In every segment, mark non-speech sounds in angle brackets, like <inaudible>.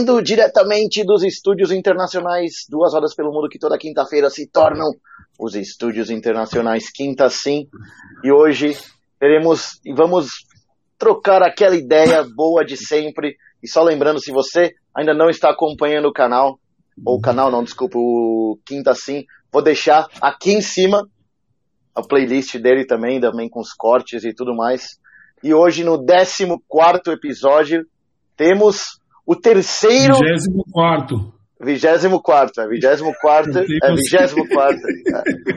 Falando diretamente dos estúdios internacionais, duas rodas pelo mundo que toda quinta-feira se tornam os estúdios internacionais Quinta Sim. E hoje teremos e vamos trocar aquela ideia boa de sempre. E só lembrando, se você ainda não está acompanhando o canal, ou o canal não, desculpa, o Quinta Sim, vou deixar aqui em cima a playlist dele também, também com os cortes e tudo mais. E hoje, no 14 episódio, temos o terceiro. 24. 24, é 24, é 24.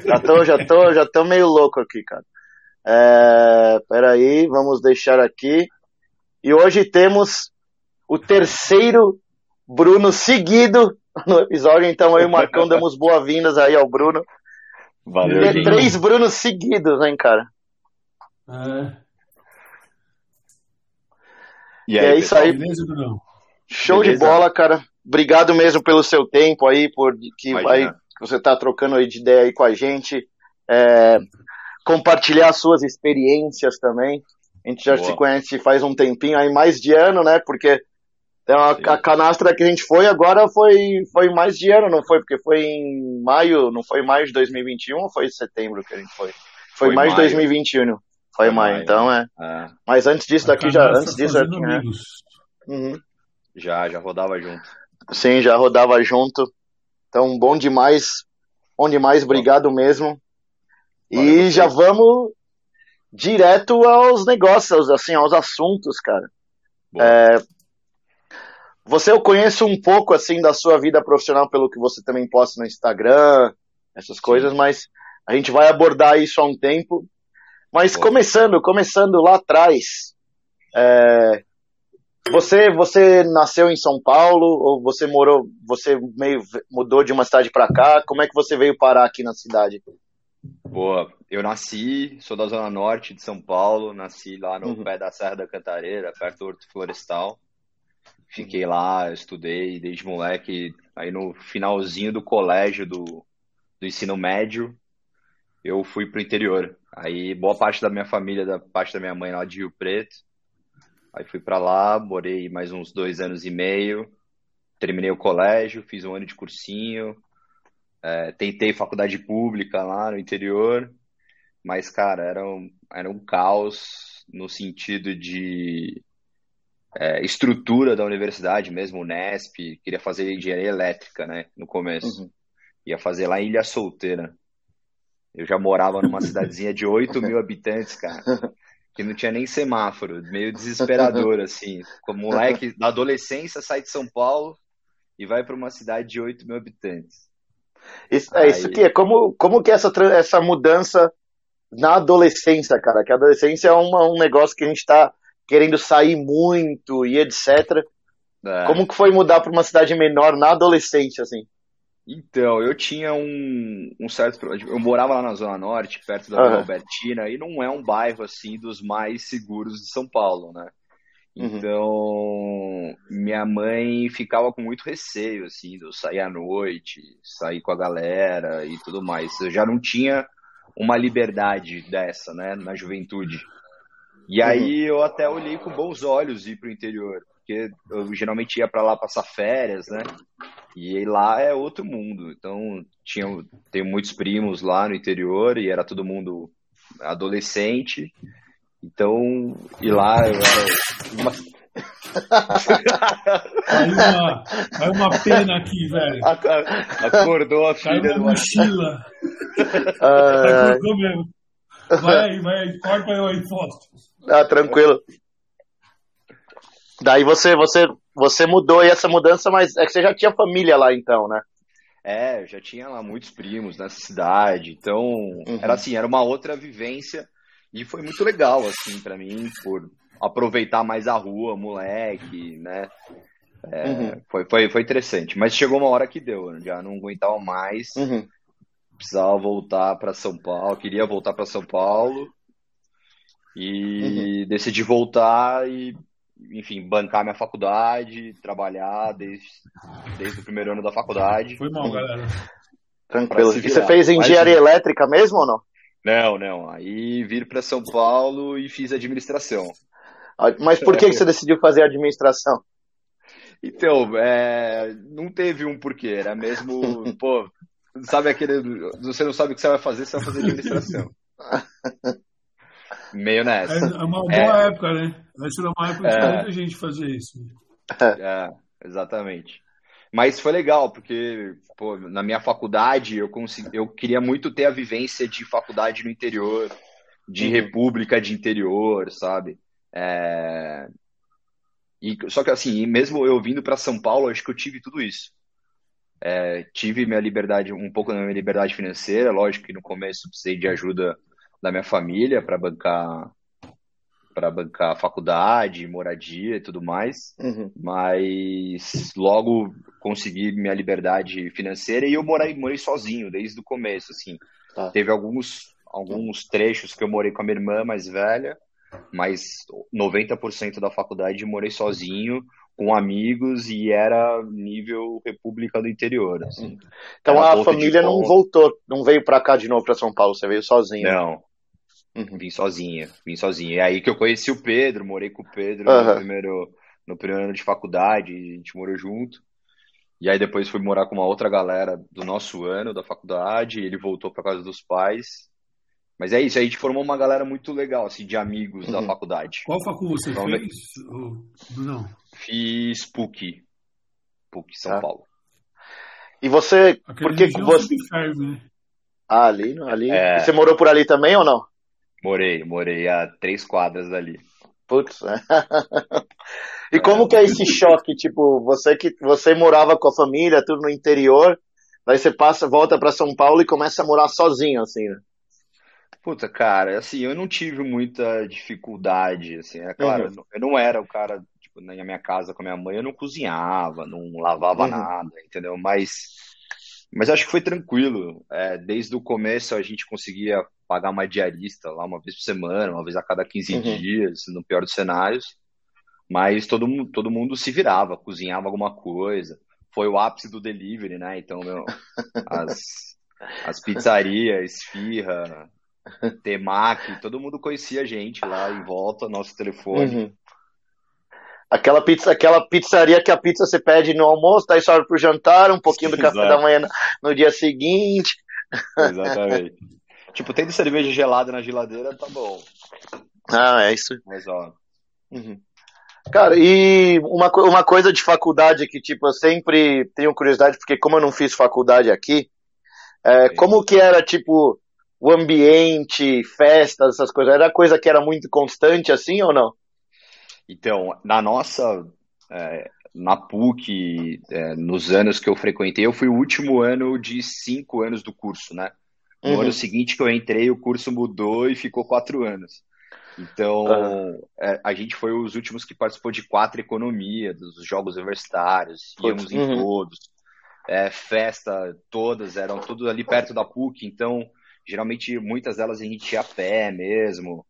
já tô, já tô, já tô meio louco aqui, cara. É, peraí, vamos deixar aqui. E hoje temos o terceiro Bruno seguido no episódio, então eu e o Marcão damos boas-vindas aí ao Bruno. Valeu. E é três Brunos seguidos, hein, cara? É. E, é isso aí. Beleza, Bruno? Show Beleza. de bola, cara. Obrigado mesmo pelo seu tempo aí, por que Imagina. aí você tá trocando aí de ideia aí com a gente. É, compartilhar suas experiências também. A gente já Boa. se conhece faz um tempinho aí, mais de ano, né? Porque então, a, a canastra que a gente foi agora foi, foi mais de ano, não foi? Porque foi em maio, não foi maio de 2021 ou foi em setembro que a gente foi? Foi, Foi maio de maio. 2021. Foi, Foi maio, maio. então é. Ah, Mas antes disso daqui já, antes disso já tinha. amigos. Uhum. Já, já rodava junto. Sim, já rodava junto. Então, bom demais. Bom demais, obrigado mesmo. Valeu E já vamos direto aos negócios, assim, aos assuntos, cara. É, você eu conheço um pouco, assim, da sua vida profissional pelo que você também posta no Instagram, essas coisas, mas a gente vai abordar isso há um tempo. Mas Boa. começando, começando lá atrás, é, você, você nasceu em São Paulo ou você morou, você meio mudou de uma cidade para cá? Como é que você veio parar aqui na cidade? Boa. Eu nasci, sou da Zona Norte de São Paulo, nasci lá no Uhum. pé da Serra da Cantareira, perto do Horto Florestal. Fiquei lá, estudei desde moleque. Aí no finalzinho do colégio, do, do ensino médio, eu fui pro interior. Aí boa parte da minha família, da parte da minha mãe lá de Rio Preto. Aí fui pra lá, morei mais uns dois anos e meio. Terminei o colégio, fiz um ano de cursinho. É, tentei faculdade pública lá no interior, mas, cara, era um, era um caos no sentido de é, estrutura da universidade mesmo, Unesp, queria fazer engenharia elétrica, né, no começo. Uhum. Ia fazer lá em Ilha Solteira. Eu já morava numa cidadezinha de 8 mil habitantes, cara, <laughs> que não tinha nem semáforo, meio desesperador, <laughs> assim. Como moleque da adolescência sai de São Paulo e vai para uma cidade de 8 mil habitantes. Isso, é isso Aí- que é. Como, como que é essa, essa mudança na adolescência, cara? Que a adolescência é uma, um negócio que a gente tá querendo sair muito e etc. É. Como que foi mudar para uma cidade menor na adolescência, assim? Então, eu tinha um, um certo problema. Eu morava lá na Zona Norte, perto da. Vila Albertina, e não é um bairro assim dos mais seguros de São Paulo, né? Uhum. Então, minha mãe ficava com muito receio, assim, de eu sair à noite, sair com a galera e tudo mais. Eu já não tinha uma liberdade dessa, né, na juventude. E aí eu até olhei com bons olhos ir pro interior, porque eu geralmente ia para lá passar férias, né? E aí lá é outro mundo. Então, tinha, tenho muitos primos lá no interior e era todo mundo adolescente. Então, e lá eu era uma, Caiu uma, caiu uma pena aqui, velho. <laughs> acordou a Caiu filha uma do mochila. <laughs> Acordou mesmo. Vai aí, vai aí. Corta eu aí, Fausto. ah, tranquilo. Daí você, você, você mudou e essa mudança, mas é que você já tinha família lá então, né? É, eu já tinha lá muitos primos nessa cidade, então era assim, era uma outra vivência e foi muito legal assim pra mim por aproveitar mais a rua, moleque, né? É, Uhum. foi, foi, foi interessante, mas chegou uma hora que deu, eu já não aguentava mais, Uhum. precisava voltar para São Paulo, queria voltar para São Paulo e decidi voltar e, enfim, bancar minha faculdade, trabalhar desde, desde o primeiro ano da faculdade. Foi mal, galera. Tranquilo. E você fez Mas- engenharia elétrica mesmo ou não? Não, não. Aí vir para São Paulo e fiz administração. Ah, Mas por que, que você decidiu fazer administração? Então, é, não teve um porquê, era mesmo, <laughs> pô, sabe aquele, você não sabe o que você vai fazer, você vai fazer administração. <laughs> Meio nessa. É uma boa é, época, né? Vai ser uma época que é, muita gente fazer isso. É, exatamente. Mas foi legal, porque pô, na minha faculdade eu, consegui, eu queria muito ter a vivência de faculdade no interior, de uhum. república de interior, sabe? É... E, só que assim, mesmo eu vindo para São Paulo, acho que eu tive tudo isso. É, tive minha liberdade, um pouco da minha liberdade financeira, lógico que no começo precisei de ajuda da minha família para bancar para bancar faculdade, moradia e tudo mais, uhum. mas logo consegui minha liberdade financeira e eu morei, morei sozinho desde o começo, assim. Tá. Teve alguns, alguns trechos que eu morei com a minha irmã mais velha, mas 90% da faculdade morei sozinho, com amigos e era nível República do Interior. Assim. Então era a família não voltou, não veio para cá de novo para São Paulo, você veio sozinho? Não, Uhum. Vim sozinha, vim sozinha. É aí que eu conheci o Pedro, morei com o Pedro uhum. no, primeiro, no primeiro ano de faculdade, a gente morou junto. E aí depois fui morar com uma outra galera do nosso ano da faculdade, ele voltou para casa dos pais. Mas é isso, a gente formou uma galera muito legal, assim, de amigos uhum. da faculdade. Qual faculdade você então, fez? Não. Fiz PUC. PUC, São ah. Paulo. E você, Aquele por que você... Né? Ah, ali, ali. É... Você morou por ali também ou não? Morei, morei a três quadras dali. Putz. <laughs> e como que é esse <laughs> choque, tipo, você que você morava com a família, tudo no interior, daí você passa, volta para São Paulo e começa a morar sozinho, assim, né? Puta, cara, assim, eu não tive muita dificuldade, assim, é claro, uhum. eu não era o cara, tipo, na minha casa com a minha mãe, eu não cozinhava, não lavava uhum. nada, entendeu? Mas, mas acho que foi tranquilo, é, desde o começo a gente conseguia pagar uma diarista lá uma vez por semana, uma vez a cada 15 uhum. dias, no pior dos cenários. Mas todo, todo mundo se virava, cozinhava alguma coisa. Foi o ápice do delivery, né? Então, meu, <laughs> as, as pizzarias, esfirra, temaki, todo mundo conhecia a gente lá em volta, nosso telefone. Uhum. Aquela pizza, aquela pizzaria que a pizza você pede no almoço, daí sobe pro jantar, um pouquinho do <laughs> café da manhã no dia seguinte. Exatamente. <laughs> Tipo, tendo cerveja gelada na geladeira, tá bom. Ah, é isso. Mas, ó. Uhum. Cara, e uma, uma coisa de faculdade que, tipo, eu sempre tenho curiosidade, porque como eu não fiz faculdade aqui, é, como que era, tipo, o ambiente, festas, essas coisas? Era coisa que era muito constante, assim, ou não? Então, na nossa, é, na PUC, é, nos anos que eu frequentei, eu fui o último ano de cinco anos do curso, né? No uhum. ano seguinte que eu entrei, o curso mudou e ficou quatro anos. Então, uhum. é, a gente foi os últimos que participou de quatro economias, dos jogos universitários, íamos uhum. em todos. É, festa, todas, eram tudo ali perto da PUC, então, geralmente, muitas delas a gente ia a pé mesmo.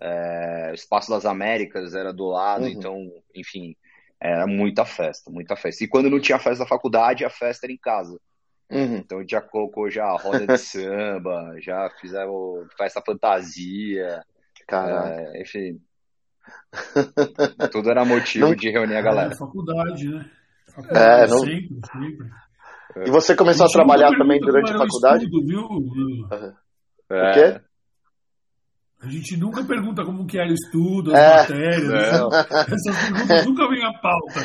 É, o Espaço das Américas era do lado, uhum. então, enfim, era muita festa, muita festa. E quando não tinha festa da faculdade, a festa era em casa. Uhum. Então já colocou já roda de <laughs> samba, já fizeram festa fantasia. Caralho. É, enfim. Tudo era motivo não... de reunir a galera. É, faculdade, né? Faculdade, é, não... sempre, sempre. E você começou a, a trabalhar também durante a faculdade? Estudo, viu? Uhum. É. O quê? A gente nunca pergunta como que era o estudo, as é, matérias. Né? Essas perguntas nunca vêm à pauta.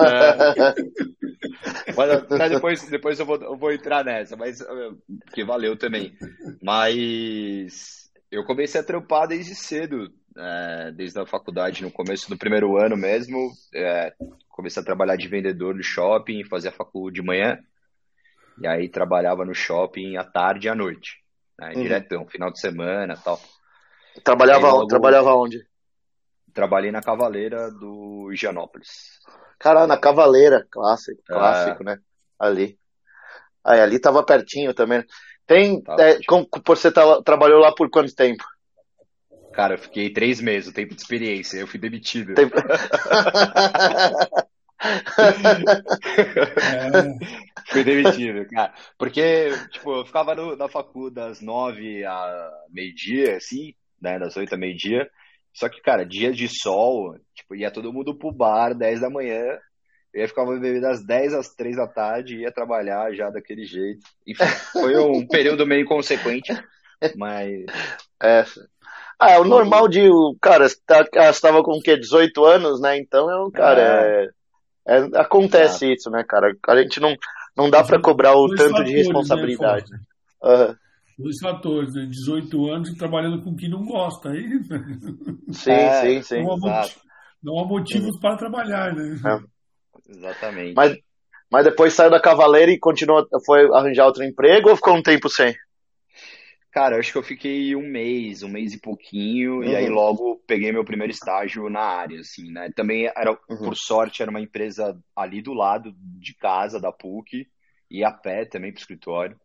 É. Mas, depois, depois eu, vou, eu vou entrar nessa, mas que valeu também. Mas eu comecei a trampar desde cedo, é, desde a faculdade, no começo do primeiro ano mesmo. É, comecei a trabalhar de vendedor no shopping, fazia faculdade de manhã. E aí trabalhava no shopping à tarde e à noite. Né, uhum. Diretão, final de semana tal. Trabalhava, logo, trabalhava onde? Trabalhei na Cavaleira do Higienópolis. Caralho, na Cavaleira, clássico, é. clássico, é. né? Ali. Aí, ali tava pertinho também. Tem, é, com, você tá, trabalhou lá por quanto tempo? Cara, eu fiquei três meses, o tempo de experiência, eu fui demitido. Tempo... é. <laughs> <laughs> Fui demitido, cara. Porque, tipo, eu ficava no, na facu das nove a meio-dia, assim, né, das 8 a meio-dia. Só que, cara, dia de sol, tipo, ia todo mundo pro bar, 10 da manhã, E aí ficava bebendo das 10 às 3 da tarde e ia trabalhar já daquele jeito. Enfim, foi um <laughs> período meio inconsequente, mas. <laughs> É. Ah, é o normal de. Cara, você estava com o quê? 18 anos, né? Então é um cara. É. É, é, acontece isso, né, cara? A gente não, não dá para cobrar o tanto de né, responsabilidade. Né, uhum. Dois fatores, né? 18 anos e trabalhando com quem não gosta. Aí... Sim, é, sim, sim. Não há, motivos, não há motivos para trabalhar, né? É. Exatamente. Mas, mas depois saiu da Cavaleira e continuou, foi arranjar outro emprego ou ficou um tempo sem? Cara, acho que eu fiquei um mês, um mês e pouquinho, uhum. e aí uhum. logo peguei meu primeiro estágio na área, assim, né? Também era, uhum. por sorte, era uma empresa ali do lado de casa da PUC, e a pé também para o escritório.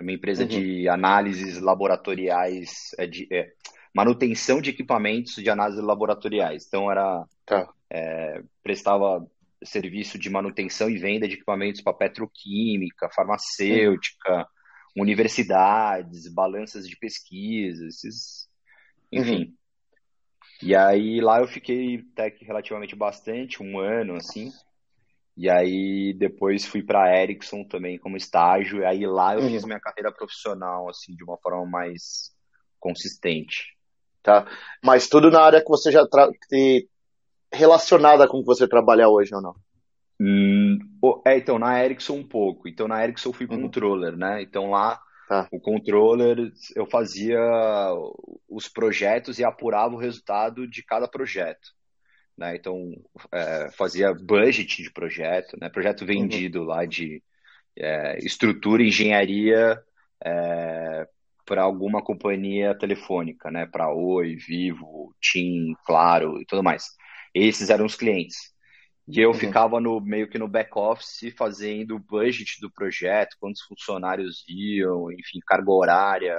É uma empresa uhum. de análises laboratoriais, é de é, manutenção de equipamentos de análises laboratoriais. Então era tá. é, prestava serviço de manutenção e venda de equipamentos para petroquímica, farmacêutica. Uhum universidades, balanças de pesquisa, esses, enfim. Uhum. E aí lá eu fiquei até que relativamente bastante, um ano assim. E aí depois fui para Ericsson também como estágio, e aí lá eu uhum. fiz minha carreira profissional assim de uma forma mais consistente. Tá. Mas tudo na área que você já tra... relacionada com o que você trabalha hoje ou não? Hum, é, então, na Ericsson um pouco. Então, na Ericsson eu fui uhum. controller, né? Então, lá, tá. o controller, eu fazia os projetos e apurava o resultado de cada projeto. Né? Então, é, fazia budget de projeto, né? Projeto uhum. vendido uhum. lá de é, estrutura, engenharia é, para alguma companhia telefônica, né? Para Oi, Vivo, TIM, Claro e tudo mais. Esses eram os clientes. E eu uhum. ficava no meio que no back office fazendo o budget do projeto, quantos funcionários iam, enfim, carga horária,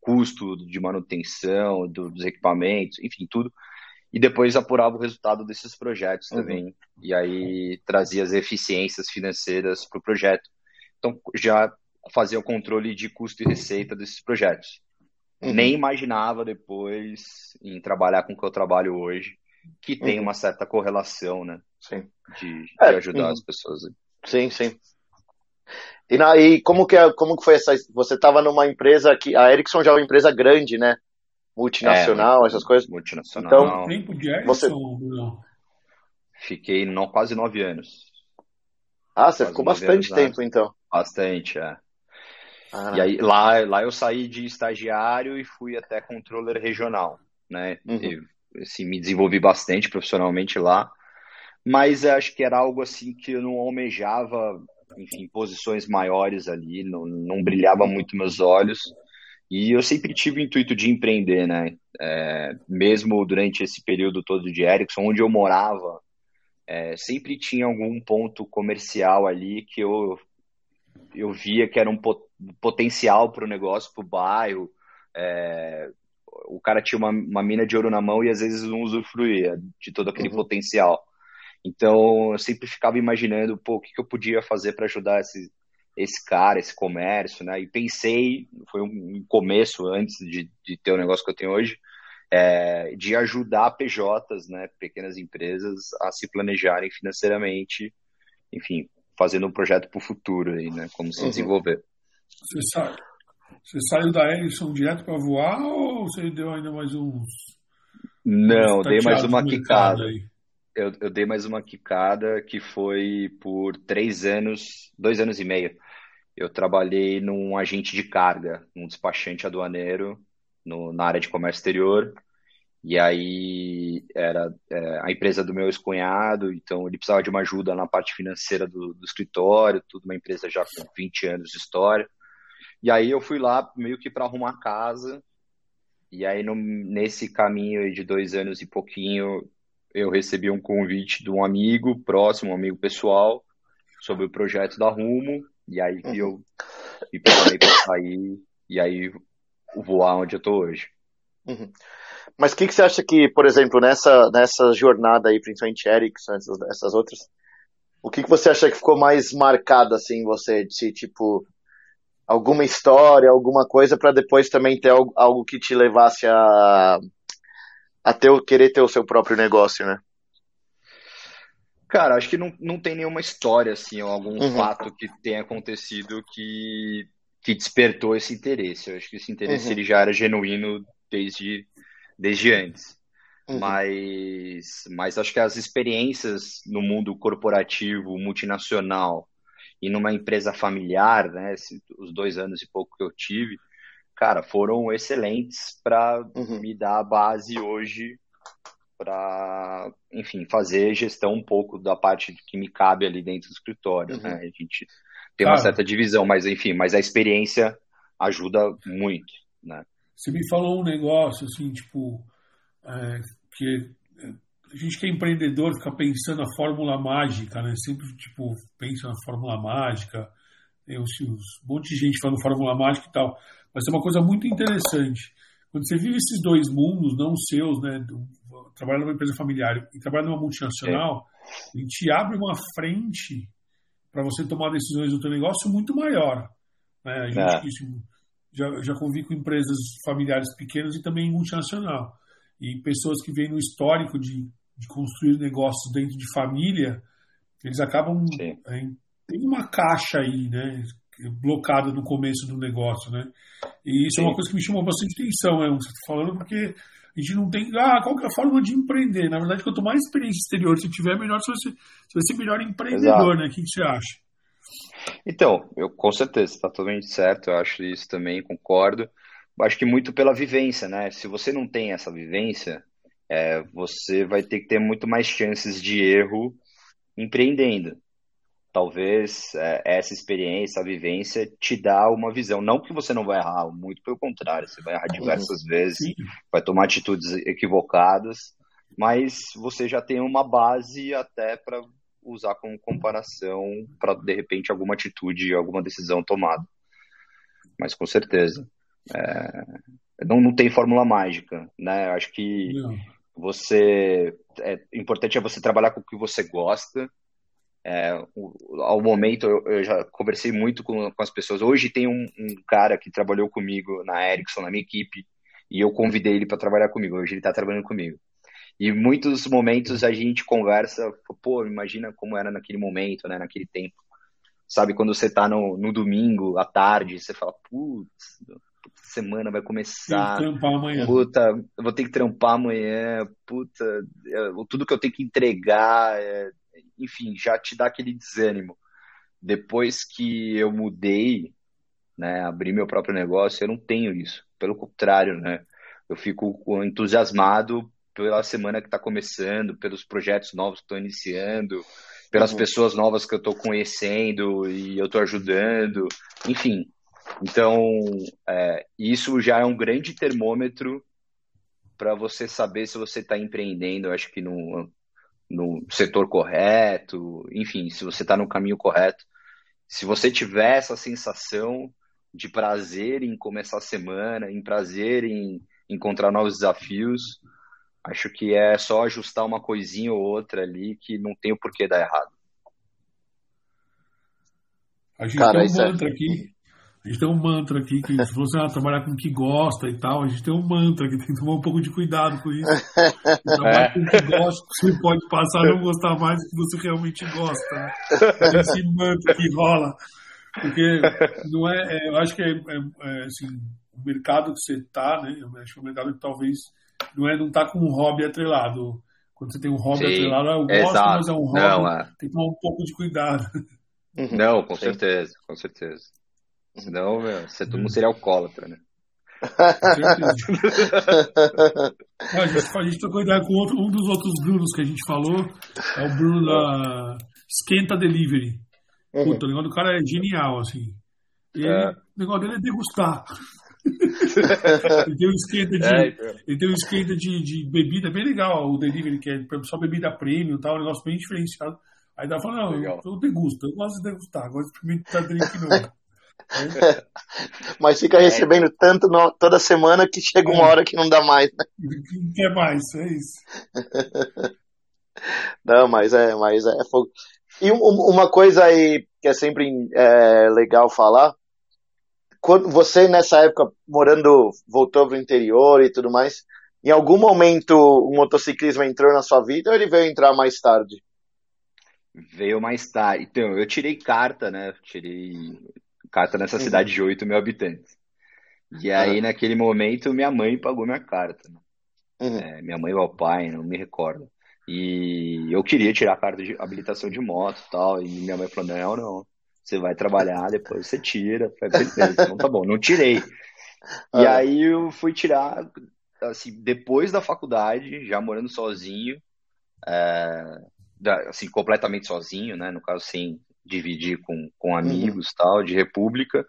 custo de manutenção do, dos equipamentos, enfim, tudo. E depois apurava o resultado desses projetos uhum. também. E aí trazia as eficiências financeiras para o projeto. Então já fazia o controle de custo e receita desses projetos. Uhum. Nem imaginava depois em trabalhar com o que eu trabalho hoje que tem uhum. uma certa correlação, né? Sim. De, de é, ajudar uhum. as pessoas. Sim, sim. E, na, e como, que, é, como que foi essa. Você estava numa empresa que. A Ericsson já é uma empresa grande, né? Multinacional, é, essas coisas. Multinacional. Então, tempo de Ericsson, você... Fiquei não, quase nove anos. Ah, você quase ficou bastante tempo, anos. então. Bastante, é. Ah. E aí lá, lá eu saí de estagiário e fui até controller regional, né? Uhum assim, me desenvolvi bastante profissionalmente lá, mas acho que era algo assim que eu não almejava, enfim, posições maiores ali, não, não brilhava muito meus olhos. E eu sempre tive o intuito de empreender, né? É, mesmo durante esse período todo de Ericsson, onde eu morava, é, sempre tinha algum ponto comercial ali que eu, eu via que era um potencial para o negócio, para o bairro. É, o cara tinha uma, uma mina de ouro na mão e às vezes não usufruía de todo aquele uhum. potencial. Então eu sempre ficava imaginando, pô, o que, que eu podia fazer para ajudar esse, esse cara, esse comércio, né? E pensei, foi um começo antes de, de ter o negócio que eu tenho hoje, é, de ajudar PJs, né, pequenas empresas, a se planejarem financeiramente, enfim, fazendo um projeto para o futuro aí, né? Como se uhum. desenvolver. Você sabe, você saiu da Ericsson direto para voar ou você deu ainda mais uns. Não, uns dei mais uma quicada. Eu, eu, dei mais uma quicada que foi por três anos, dois anos e meio. Eu trabalhei num agente de carga, num despachante aduaneiro no, na área de comércio exterior. E aí era é, a empresa do meu ex-cunhado, então ele precisava de uma ajuda na parte financeira do, do escritório, tudo uma empresa já com 20 anos de história. E aí eu fui lá meio que para arrumar casa. E aí no, nesse caminho de dois anos e pouquinho, eu recebi um convite de um amigo próximo, um amigo pessoal, sobre o projeto da Rumo. E aí que uhum. eu me preparei para sair e aí voar onde eu tô hoje. Uhum. Mas o que, que você acha que, por exemplo, nessa, nessa jornada aí, principalmente Ericsson, essas, essas outras, o que, que você acha que ficou mais marcado assim em você? De tipo, alguma história, alguma coisa para depois também ter algo, algo, que te levasse a, a ter, querer ter o seu próprio negócio, né? Cara, acho que não, não tem nenhuma história, assim, ou algum uhum. fato que tenha acontecido que, que despertou esse interesse. Eu acho que esse interesse uhum. ele já era genuíno desde, desde antes. Uhum. Mas, mas acho que as experiências no mundo corporativo, multinacional e numa empresa familiar, né, os dois anos e pouco que eu tive, cara, foram excelentes para uhum. me dar a base hoje para, enfim, fazer gestão um pouco da parte que me cabe ali dentro do escritório, uhum. né? A gente tem uma certa divisão, mas enfim, mas a experiência ajuda muito, né? Você me falou um negócio assim, tipo, é, que a gente que é empreendedor fica pensando a fórmula mágica, né? Sempre tipo pensa na fórmula mágica, tem os, os, um monte de gente falando fórmula mágica e tal, mas é uma coisa muito interessante. Quando você vive esses dois mundos, não os seus, né? Do, trabalha numa empresa familiar e trabalha numa multinacional, é. ele te abre uma frente para você tomar decisões do teu negócio muito maior. Né? A gente é. já, já convive com empresas familiares pequenas e também multinacional. E pessoas que vêm no histórico de, de construir negócios dentro de família, eles acabam. Tem uma caixa aí, né? Blocada no começo do negócio, né? E isso Sim. é uma coisa que me chamou bastante atenção, né? Você está falando, porque a gente não tem. Ah, qual que é a forma de empreender? Na verdade, quanto mais experiência exterior você tiver, melhor você, você vai ser melhor empreendedor, Exato. né? O que, que você acha? Então, eu com certeza, está totalmente certo, eu acho isso também, concordo. Acho que muito pela vivência, né? Se você não tem essa vivência, é, você vai ter que ter muito mais chances de erro empreendendo talvez é, essa experiência, a vivência, te dá uma visão. Não que você não vai errar, muito pelo contrário, você vai errar diversas vezes, Sim. vai tomar atitudes equivocadas, mas você já tem uma base até para usar como comparação para, de repente, alguma atitude, alguma decisão tomada. Mas com certeza. É, não, não tem fórmula mágica, né? Acho que não. você. É importante é você trabalhar com o que você gosta, é, ao momento, eu, eu, já conversei muito com, com as pessoas. Hoje tem um, um, cara que trabalhou comigo na Ericsson, na minha equipe, e eu convidei ele para trabalhar comigo. Hoje ele está trabalhando comigo. E muitos momentos a gente conversa, pô, imagina como era naquele momento, né, naquele tempo. Sabe, quando você está no, no domingo, à tarde, você fala, putz, semana vai começar. Tem que trampar amanhã. Puta, vou ter que trampar amanhã. Puta, tudo que eu tenho que entregar. É, enfim, já te dá aquele desânimo. Depois que eu mudei, né, abri meu próprio negócio, eu não tenho isso. Pelo contrário, né? Eu fico entusiasmado pela semana que está começando, pelos projetos novos que estou iniciando, pelas uhum. pessoas novas que eu estou conhecendo e eu estou ajudando, enfim. Então, é, isso já é um grande termômetro para você saber se você está empreendendo. Eu acho que no, no setor correto, enfim, se você está no caminho correto. Se você tiver essa sensação de prazer em começar a semana, em prazer em encontrar novos desafios, acho que é só ajustar uma coisinha ou outra ali que não tem o porquê dar errado. A gente Cara, tem um mantra é... aqui a gente tem um mantra aqui que se você ah, trabalhar com o que gosta e tal, a gente tem um mantra que tem que tomar um pouco de cuidado com isso. Trabalhar é. com o que gosta, você pode passar a não gostar mais do que você realmente gosta. Né? Esse mantra que rola. Porque não é, é eu acho que é, é, é, assim, o mercado que você está, né? Eu acho que é um mercado que talvez não é não tá com um hobby atrelado. Quando você tem um hobby Sim, atrelado, eu gosto, exato. mas é um hobby, não, é. tem que tomar um pouco de cuidado. Não, com certeza, com certeza. Senão, meu, você todo mundo seria alcoólatra, né? <laughs> a, gente, a gente trocou ideia com outro, um dos outros Brunos que a gente falou. É o Bruno da Esquenta Delivery. Uhum. Puta, o negócio do cara é genial, assim. Ele, é. O negócio dele é degustar. <laughs> ele tem um esquenta de, é, então. ele tem um esquenta de, de bebida bem legal, o delivery, que é só bebida premium tal, um negócio bem diferenciado. Aí dá falando, não, eu, eu degusto, eu gosto de degustar, gosto de experimentar drink novo. <laughs> Mas fica é. recebendo tanto no, toda semana que chega uma é. hora que não dá mais, né? Não quer mais, é isso. <laughs> Não, mas é, mas é fogo. E uma coisa aí que é sempre é, legal falar, quando você nessa época morando, voltou para o interior e tudo mais, em algum momento o motociclismo entrou na sua vida ou ele veio entrar mais tarde? veio mais tarde. Então, eu tirei carta, né? Tirei carta nessa uhum. cidade de 8 mil habitantes. E aí, uhum. naquele momento, minha mãe pagou minha carta. Né? Uhum. É, minha mãe ou o pai, não me recordo. E eu queria tirar a carta de habilitação de moto e tal. E minha mãe falou: não, não. Você vai trabalhar, depois você tira. Então tá bom, não tirei. <laughs> E aí eu fui tirar, assim, depois da faculdade, já morando sozinho, é, assim, completamente sozinho, né? No caso, sem dividir com, com uhum. amigos uhum. tal, de república.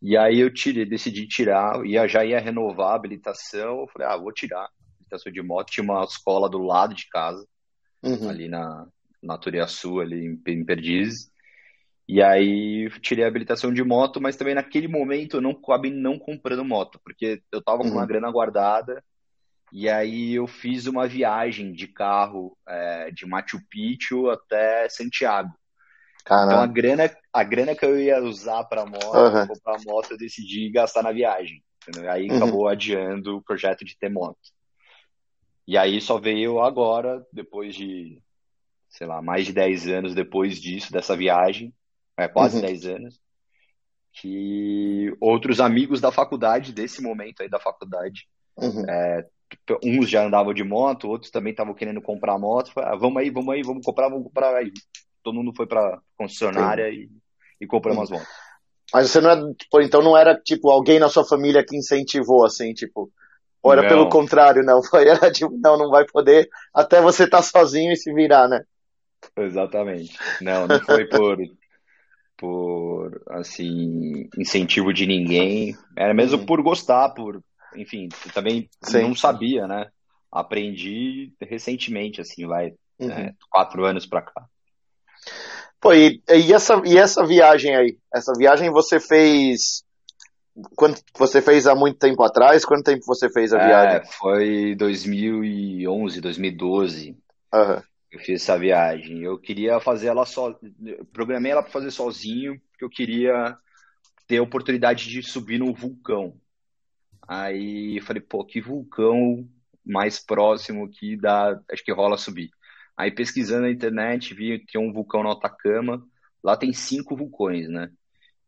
E aí eu tirei, decidi tirar, ia, já ia renovar a habilitação. Eu falei, ah, vou tirar habilitação de moto. Tinha uma escola do lado de casa, uhum. ali na, na Turiaçu, ali em, em Perdizes. E aí tirei a habilitação de moto, mas também naquele momento eu não acabei não comprando moto, porque eu tava com uma uhum. grana guardada. E aí eu fiz uma viagem de carro é, de Machu Picchu até Santiago. Caramba. Então a grana, a grana que eu ia usar para moto, uhum. comprar moto, eu decidi gastar na viagem. Entendeu? Aí uhum. acabou adiando o projeto de ter moto. E aí só veio agora, depois de, sei lá, mais de 10 anos depois disso, dessa viagem, é, quase uhum. 10 anos, que outros amigos da faculdade, desse momento aí da faculdade, uhum. é, uns já andavam de moto, outros também estavam querendo comprar moto, ah, vamos aí, vamos aí, vamos comprar, vamos comprar aí. Todo mundo foi para concessionária e, e comprou umas motos. Mas você não é, tipo, então não era tipo alguém na sua família que incentivou assim, tipo, ou era não. pelo contrário, não, <laughs> foi era tipo, não, não vai poder até você estar tá sozinho e se virar, né? Exatamente. Não, não foi por por assim incentivo de ninguém, era mesmo uhum. por gostar, por enfim, também Sim. não sabia, né? Aprendi recentemente, assim, vai uhum. é, quatro anos para cá. Pô, e, e, essa, e essa viagem aí? Essa viagem você fez quando você fez há muito tempo atrás? Quanto tempo você fez a viagem? É, foi 2011, 2012. Uhum. Eu fiz essa viagem. Eu queria fazer ela só. Programei ela para fazer sozinho, porque eu queria ter a oportunidade de subir num vulcão. Aí eu falei, pô, que vulcão mais próximo que dá, acho que rola subir. Aí pesquisando na internet, vi que é um vulcão no Atacama. Lá tem cinco vulcões, né?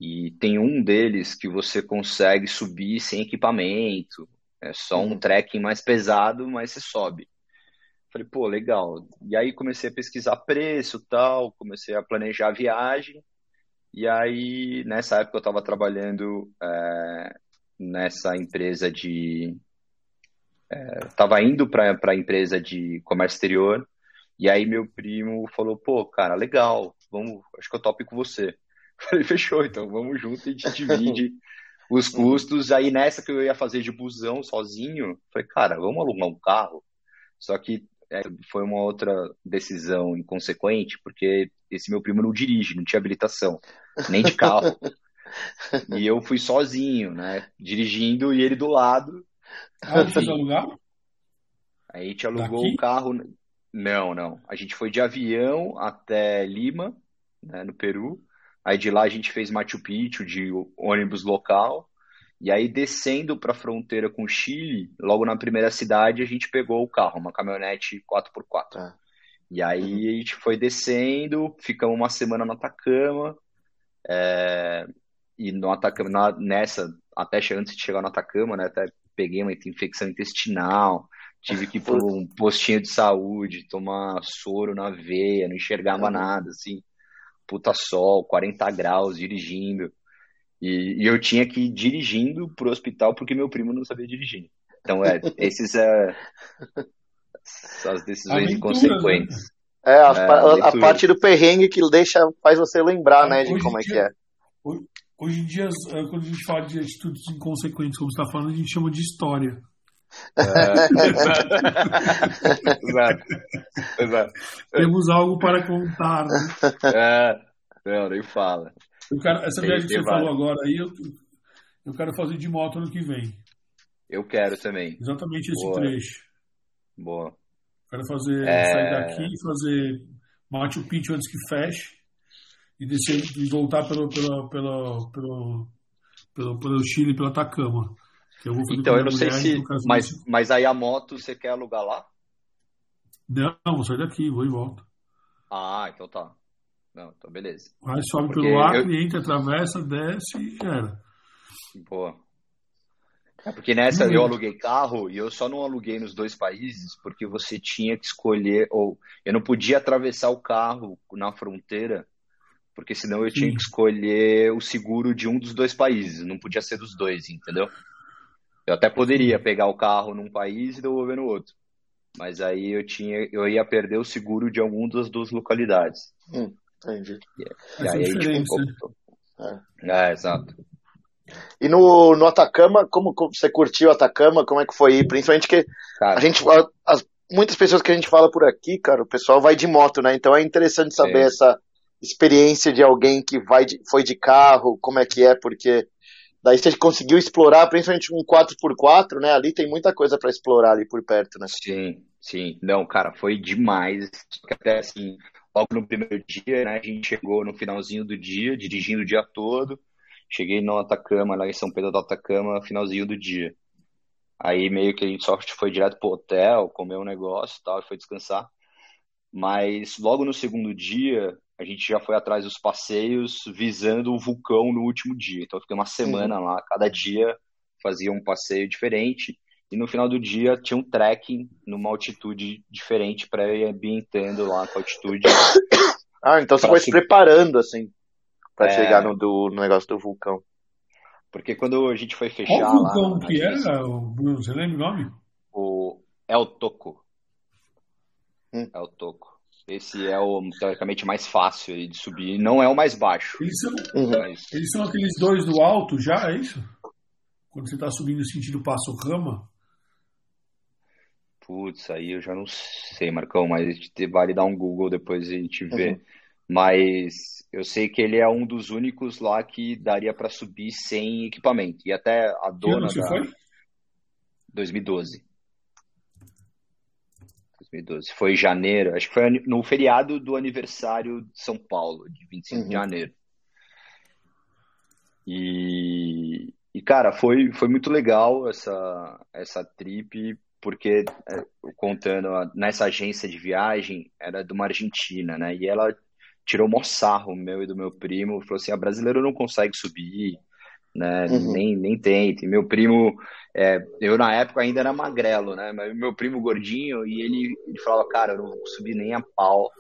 E tem um deles que você consegue subir sem equipamento. É só um uhum. trekking mais pesado, mas você sobe. Falei, pô, legal. E aí comecei a pesquisar preço tal, comecei a planejar a viagem. E aí, nessa época, eu estava trabalhando é, nessa empresa de. Estava é, indo para a empresa de comércio exterior, e aí meu primo falou: pô, cara, legal, vamos, acho que eu topo com você. <laughs> Falei: fechou, então vamos junto e a gente divide <laughs> os custos. Aí nessa que eu ia fazer de busão sozinho, falei: cara, vamos alugar um carro. Só que é, foi uma outra decisão inconsequente, porque esse meu primo não dirige, não tinha habilitação, nem de carro. <laughs> E eu fui sozinho, né? Dirigindo e ele do lado. Ah, vocês alugaram? Aí a gente alugou o carro. Não, não. A gente foi de avião até Lima, né, no Peru. Aí de lá a gente fez Machu Picchu de ônibus local. E aí descendo para a fronteira com o Chile, logo na primeira cidade, a gente pegou o carro, uma caminhonete 4x4. Ah. E aí uhum. a gente foi descendo, ficamos uma semana no Atacama. É, e no Atacama, na, nessa, até antes de chegar no Atacama, né, até peguei uma infecção intestinal, tive que ir para um postinho de saúde, tomar soro na veia, não enxergava uhum. nada, assim, puta sol, 40 graus, dirigindo. E, e, eu tinha que ir dirigindo pro hospital porque meu primo não sabia dirigir. Então, é, <laughs> esses é, são as decisões inconsequentes. Né? É, a, é, a, a, parte do perrengue que deixa, faz você lembrar, é, né, de como é que é. Hoje em dia, eh, quando a gente fala de atitudes inconsequentes, como você está falando, a gente chama de história. É. <laughs> exato. exato. Temos algo para contar. Né? É, não, nem fala. Eu quero, essa viagem que você falou agora aí, eu, eu quero fazer de moto ano que vem. Eu quero também. Exatamente esse Boa. trecho. Boa. Quero fazer, é... sair daqui e fazer Machu Picchu antes que feche e descer e voltar pelo, pelo, pelo, pelo, pelo, pelo Chile, pelo Atacama. Eu então, eu não sei se. Mas, mas aí a moto você quer alugar lá? Não, vou sair daqui, vou e volto. Ah, então tá. Não, então beleza. Aí sobe Porque pelo ar, eu... entra, atravessa, desce e era. Boa. É porque nessa eu aluguei carro e eu só não aluguei nos dois países porque você tinha que escolher, ou eu não podia atravessar o carro na fronteira, porque senão eu tinha que escolher o seguro de um dos dois países, não podia ser dos dois, entendeu? Eu até poderia pegar o carro num país e devolver no outro, mas aí eu tinha, eu ia perder o seguro de alguma das duas localidades. Hum, entendi. E, e aí, tipo, é. é, exato. E no, no Atacama, como você curtiu o Atacama? Como é que foi? Principalmente que cara, a gente, as, muitas pessoas que a gente fala por aqui, cara, o pessoal vai de moto, né? Então é interessante saber é. essa experiência de alguém que vai de, foi de carro, como é que é, porque daí você conseguiu explorar, principalmente um 4x4, né? Ali tem muita coisa para explorar ali por perto, né? Sim, sim. Não, cara, foi demais. Até assim, logo no primeiro dia, né? A gente chegou no finalzinho do dia, dirigindo o dia todo. Cheguei no Atacama, lá em São Pedro do Atacama, finalzinho do dia. Aí meio que a gente só foi direto pro hotel, comeu um negócio e tal, e foi descansar. Mas logo no segundo dia, a gente já foi atrás dos passeios visando o vulcão no último dia. Então eu fiquei uma semana uhum. lá, cada dia fazia um passeio diferente. E no final do dia tinha um trekking numa altitude diferente para ir ambientando lá com a altitude. <coughs> Ah, então você foi se preparando assim para é... chegar no, do, no negócio do vulcão. Porque quando a gente foi fechar Qual vulcão lá, que era, Bruno? Você lembra o nome? O El Toco. Hum. El Toco. Esse é o, teoricamente, mais fácil de subir. Não é o mais baixo. Eles são, uhum. mas... eles são aqueles dois do alto já, é isso? Quando você está subindo no sentido Passo Rama? Putz, aí eu já não sei, Marcão, mas vale dar um Google depois a gente vê. Uhum. Mas eu sei que ele é um dos únicos lá que daria para subir sem equipamento. E até a dona que ano da... foi? 2012. 2012. Foi em janeiro, acho que foi no feriado do aniversário de São Paulo, de 25 uhum. de janeiro. E, e, cara, foi, foi muito legal essa, essa trip, porque, é, contando, nessa agência de viagem, era de uma argentina, né? E ela tirou mó sarro meu e do meu primo, falou assim, a ah, brasileiro não consegue subir, né, uhum. nem, nem tenta. E meu primo, é, eu na época ainda era magrelo, né, mas meu primo gordinho, e ele, ele falava, cara, eu não vou subir nem a pau.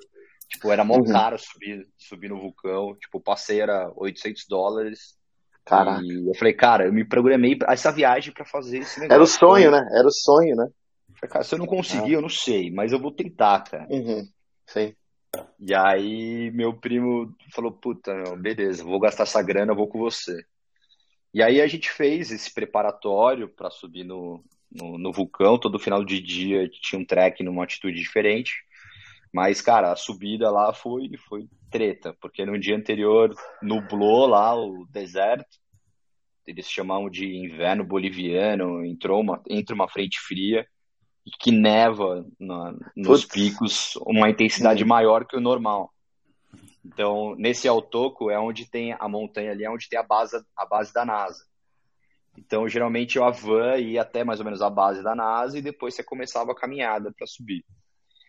Tipo, era mó uhum. caro subir, subir no vulcão, tipo, o passeio era 800 dólares, Caraca. E eu falei, cara, eu me programei pra essa viagem para fazer esse negócio. Era o sonho, né? Era o sonho, né? Falei, cara, se eu não conseguir, ah. eu não sei, mas eu vou tentar, cara. Uhum. Sim. E aí meu primo falou, puta, beleza, vou gastar essa grana, vou com você. E aí a gente fez esse preparatório para subir no, no, no, vulcão, todo final de dia tinha um trek numa altitude diferente. Mas, cara, a subida lá foi, foi treta, porque no dia anterior nublou lá o deserto, eles chamavam de inverno boliviano, entrou uma, entra uma frente fria, que neva na, nos Putz. picos uma intensidade maior que o normal. Então, nesse Altoco é onde tem a montanha ali, é onde tem a base, a base da NASA. Então, geralmente a van ia até mais ou menos a base da NASA e depois você começava a caminhada para subir.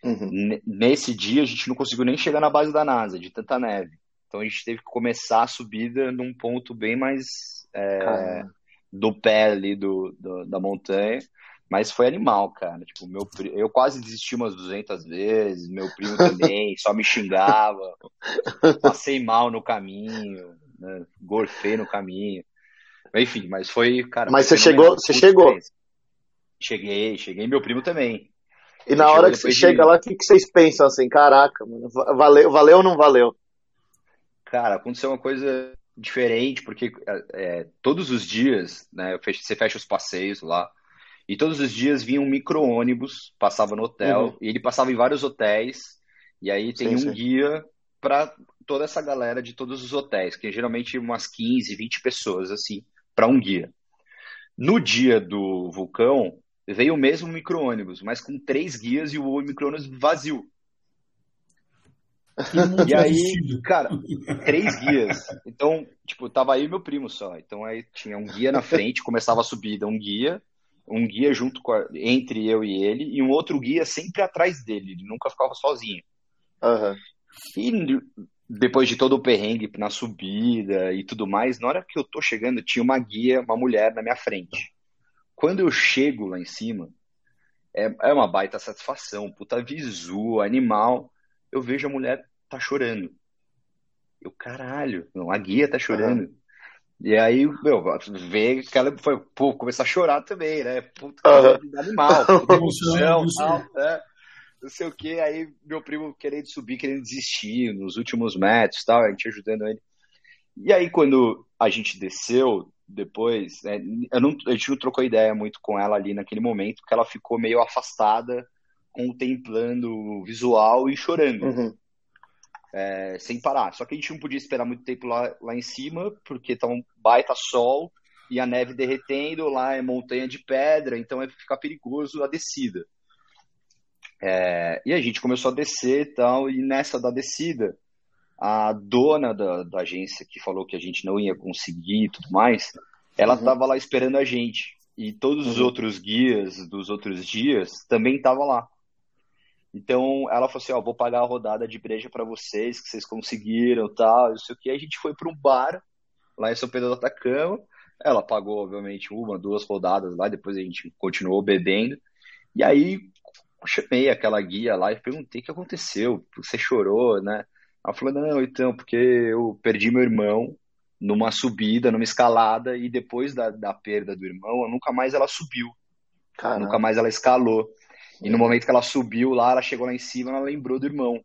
Uhum. Nesse dia a gente não conseguiu nem chegar na base da NASA, de tanta neve. Então a gente teve que começar a subida num ponto bem mais é, do pé ali do, do, da montanha. Mas foi animal, cara. Tipo, meu, eu quase desisti umas 200 vezes, meu primo também, <laughs> só me xingava. Passei mal no caminho, né? gorfei no caminho. Enfim, mas foi, cara. Mas você chegou, você chegou. Cheguei, cheguei, meu primo também. E na hora que você de... chega lá, o que, que vocês pensam assim? Caraca, mano, valeu, valeu ou não valeu? Cara, aconteceu uma coisa diferente, porque é, todos os dias, né, você fecha os passeios lá, e todos os dias vinha um micro-ônibus, passava no hotel, uhum. e ele passava em vários hotéis, e aí tem sim, um sim. guia para toda essa galera de todos os hotéis, que é geralmente umas 15, 20 pessoas, assim, para um guia. No dia do vulcão, veio o mesmo micro-ônibus, mas com três guias e o micro-ônibus vazio. e aí, cara, três guias. Então, tipo, tava aí meu primo só. Então aí tinha um guia na frente, começava a subida, um guia, um guia junto a, entre eu e ele e um outro guia sempre atrás dele. Ele nunca ficava sozinho. Uhum. E depois de todo o perrengue na subida e tudo mais, na hora que eu tô chegando, tinha uma guia, uma mulher na minha frente. Quando eu chego lá em cima, é, é uma baita satisfação, puta visu, animal. Eu vejo a mulher tá chorando. Eu, caralho, não, a guia tá chorando. Uhum. E aí, meu, vê que ela foi, pô, começar a chorar também, né? Puta, uhum. animal, <laughs> emoção, tal, né? Não sei o que, aí meu primo querendo subir, querendo desistir nos últimos metros tal, a gente ajudando ele. E aí, quando a gente desceu, depois, né, eu não, a gente não trocou ideia muito com ela ali naquele momento, porque ela ficou meio afastada, contemplando o visual e chorando. Uhum é, sem parar. Só que a gente não podia esperar muito tempo lá, lá em cima, porque tá um baita sol e a neve derretendo, lá é montanha de pedra, então é ficar perigoso a descida. É, e a gente começou a descer e tal, e nessa da descida, a dona da, da, agência que falou que a gente não ia conseguir e tudo mais, ela estava uhum. lá esperando a gente. E todos uhum. os outros guias dos outros dias também estavam lá. Então ela falou assim: Ó, vou pagar a rodada de breja para vocês, que vocês conseguiram tal, isso aqui. A gente foi para um bar lá em São Pedro do Atacama. Ela pagou, obviamente, uma, duas rodadas lá, depois a gente continuou bebendo. E aí chamei aquela guia lá e perguntei o que aconteceu, você chorou, né? Ela falou: Não, então, porque eu perdi meu irmão numa subida, numa escalada, e depois da, da perda do irmão, nunca mais ela subiu. Caramba. Nunca mais ela escalou. E no momento que ela subiu lá, ela chegou lá em cima, ela lembrou do irmão,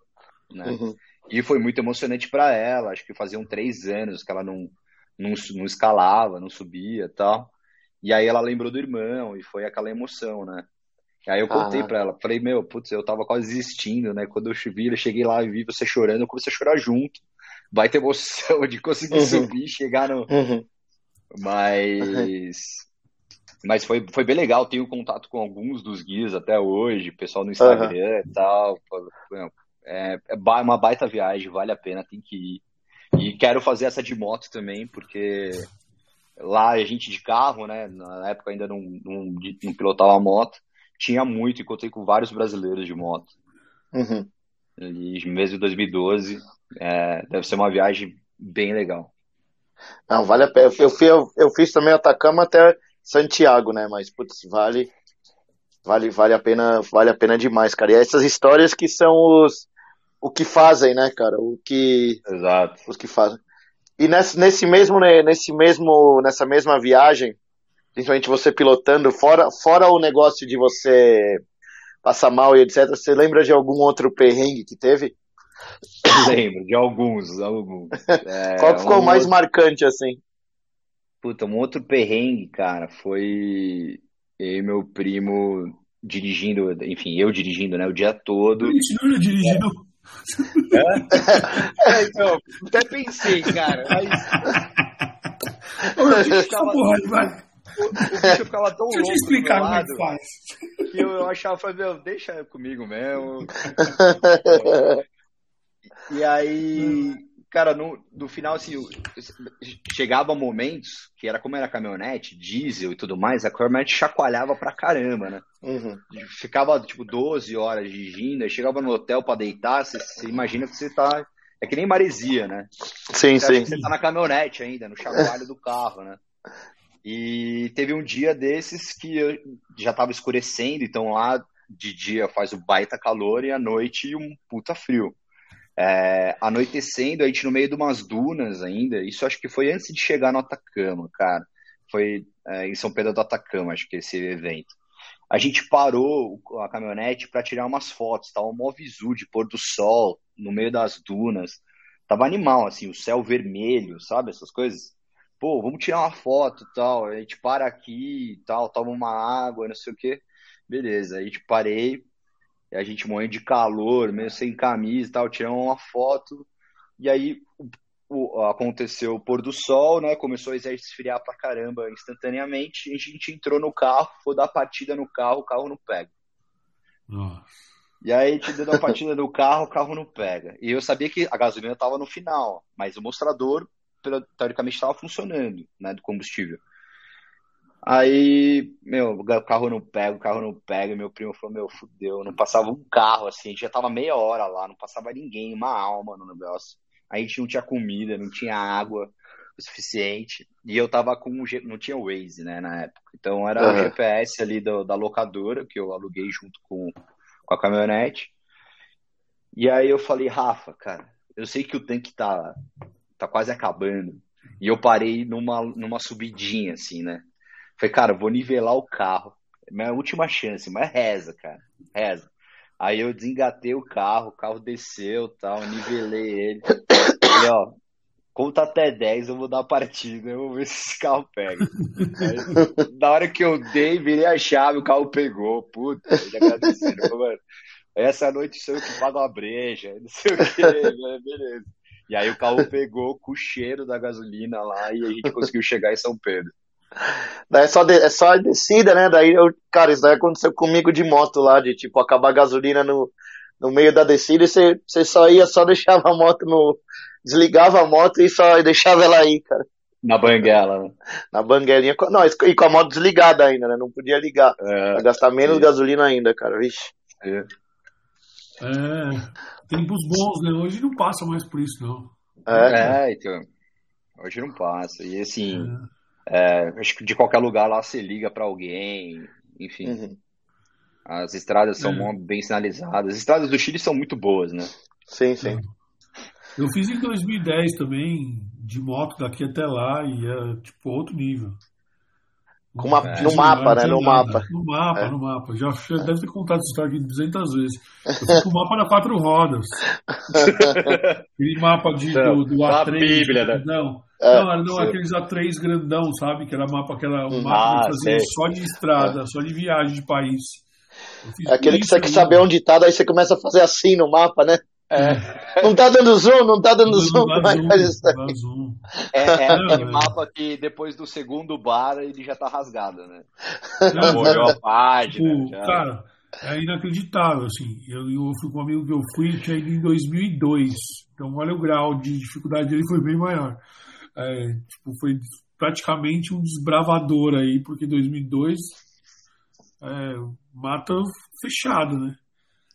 né? Uhum. E foi muito emocionante para ela. Acho que faziam três anos que ela não, não, não escalava, não subia, tal. E aí ela lembrou do irmão e foi aquela emoção, né? Aí eu contei ah. pra ela, falei, meu, putz, eu tava quase desistindo, né? Quando eu vi, eu cheguei lá e vi você chorando, eu comecei a chorar junto. Vai ter emoção <laughs> de conseguir uhum. subir, chegar no. Uhum. Mas mas foi, foi bem legal, tenho contato com alguns dos guias até hoje, pessoal no Instagram uhum. e tal. É, é uma baita viagem, vale a pena, tem que ir. E quero fazer essa de moto também, porque lá a gente de carro, né? Na época ainda não, não, não pilotava moto, tinha muito, encontrei com vários brasileiros de moto. Uhum. E mesmo em 2012, é, deve ser uma viagem bem legal. Não, vale a pena. Eu, eu, eu fiz também Atacama até Santiago, né? Mas, putz, vale, vale, vale a pena, vale a pena demais, cara. E é essas histórias que são os, o que fazem, né, cara? O que, Exato. os que fazem. E nesse, nesse mesmo, né, nesse mesmo, nessa mesma viagem, principalmente você pilotando, fora, fora o negócio de você passar mal e etc, você lembra de algum outro perrengue que teve? <coughs> Lembro, de alguns, alguns. <laughs> É, Qual ficou um mais marcante, assim? Puta, um outro perrengue, cara, foi eu e meu primo dirigindo, enfim, eu dirigindo, né, o dia todo. Continua dirigindo. É. <laughs> é, então, até pensei, cara, mas. Bicho ficava, porra, vai. O, o bicho ficava tão Deixa louco. Eu te explicar como é que faz. Que eu, eu achava, falei, meu, deixa comigo mesmo. <laughs> e aí cara, no, no final, assim, chegava momentos que era como era caminhonete, diesel e tudo mais, a caminhonete chacoalhava pra caramba, né? Uhum. Ficava, tipo, 12 horas dirigindo, aí chegava no hotel pra deitar, você, você imagina que você tá. É que nem maresia, né? Sim, você sim. Você tá na caminhonete ainda, no chacoalho do carro, né? E teve um dia desses que já tava escurecendo, então lá de dia faz o baita calor e à noite um puta frio. É, anoitecendo, a gente no meio de umas dunas ainda, isso acho que foi antes de chegar no Atacama, cara. Foi é, em São Pedro do Atacama, acho que esse evento. A gente parou a caminhonete para tirar umas fotos, tava um visu de pôr do sol no meio das dunas. Tava animal, assim, o céu vermelho, sabe? Essas coisas. Pô, vamos tirar uma foto tal. A gente para aqui tal, toma uma água, não sei o quê. Beleza, a gente parei, a gente morrendo de calor, meio sem camisa e tal, tiramos uma foto, e aí o, aconteceu o pôr do sol, né? Começou a esfriar pra caramba instantaneamente, e a gente entrou no carro, foi dar partida no carro, o carro não pega. Nossa. E aí a gente deu a partida no carro, o carro não pega. E eu sabia que a gasolina estava no final, mas o mostrador, teoricamente, estava funcionando, né, do combustível. Aí, meu, o carro não pega, o carro não pega. Meu primo falou, meu, fudeu. Não passava um carro assim, a gente já tava meia hora lá, não passava ninguém, uma alma no negócio. a gente não tinha comida, não tinha água o suficiente. E eu tava com. Não tinha Waze, né, na época. Então era uhum. o GPS ali do, da locadora, que eu aluguei junto com, com a caminhonete. E aí eu falei, Rafa, cara, eu sei que o tanque tá, tá quase acabando. E eu parei numa, numa subidinha, assim, né? Falei, cara, vou nivelar o carro. É minha última chance, mas reza, cara. Reza. Aí eu desengatei o carro, o carro desceu tal, nivelei ele. Falei, ó, conta até 10, eu vou dar a partida, eu vou ver se esse carro pega. Aí, na hora que eu dei, virei a chave, o carro pegou. Puta, ele agradeceu. Mano, essa noite sou eu que pago a breja, não sei o que, beleza. E aí o carro pegou com o cheiro da gasolina lá e a gente conseguiu chegar em São Pedro. Daí é só, de, é só a descida, né? Daí eu, cara, isso daí aconteceu comigo de moto lá, de tipo, acabar a gasolina no, no meio da descida e você, você só ia, só <laughs> deixava a moto no. Desligava a moto e só deixava ela aí, cara. Na banguela, né? Na banguelinha. Não, e com a moto desligada ainda, né? Não podia ligar. É, gastar menos gasolina ainda, cara. Vixe. É. é. Tempos bons, né? Hoje não passa mais por isso, não. É, é então. Hoje não passa. E assim. É é, acho que de qualquer lugar lá você liga para alguém, enfim. Uhum. As estradas são é. bem sinalizadas. As estradas do Chile são muito boas, né? Sim, sim. É. Eu fiz em 2010 também, de moto daqui até lá, e é tipo outro nível. Com uma, é, no mapa, né? No mapa. No mapa, é. no mapa. Já, já deve ter contado essa história aqui 200 vezes. Eu fui com o mapa na quatro rodas. <laughs> Aquele mapa de, do, do A3. Bíblia, né? Não, é, não, não aqueles A3 grandão, sabe? Que era mapa, aquela, um mapa ah, que fazia só de estrada, é. só de viagem de país. É aquele que você quer saber onde tá, daí você começa a fazer assim no mapa, né? É. <laughs> Não tá dando zoom, não tá dando não, zoom. Não dá zoom, dá zoom. É, é aquele mapa que depois do segundo bar ele já tá rasgado, né? Já molhou a página. Tipo, já. Cara, é inacreditável, assim. Eu, eu fui com um amigo que eu fui, tinha ido em 2002. Então, olha o grau de dificuldade dele, foi bem maior. É, tipo, foi praticamente um desbravador aí, porque 2002 é, mata fechado, né?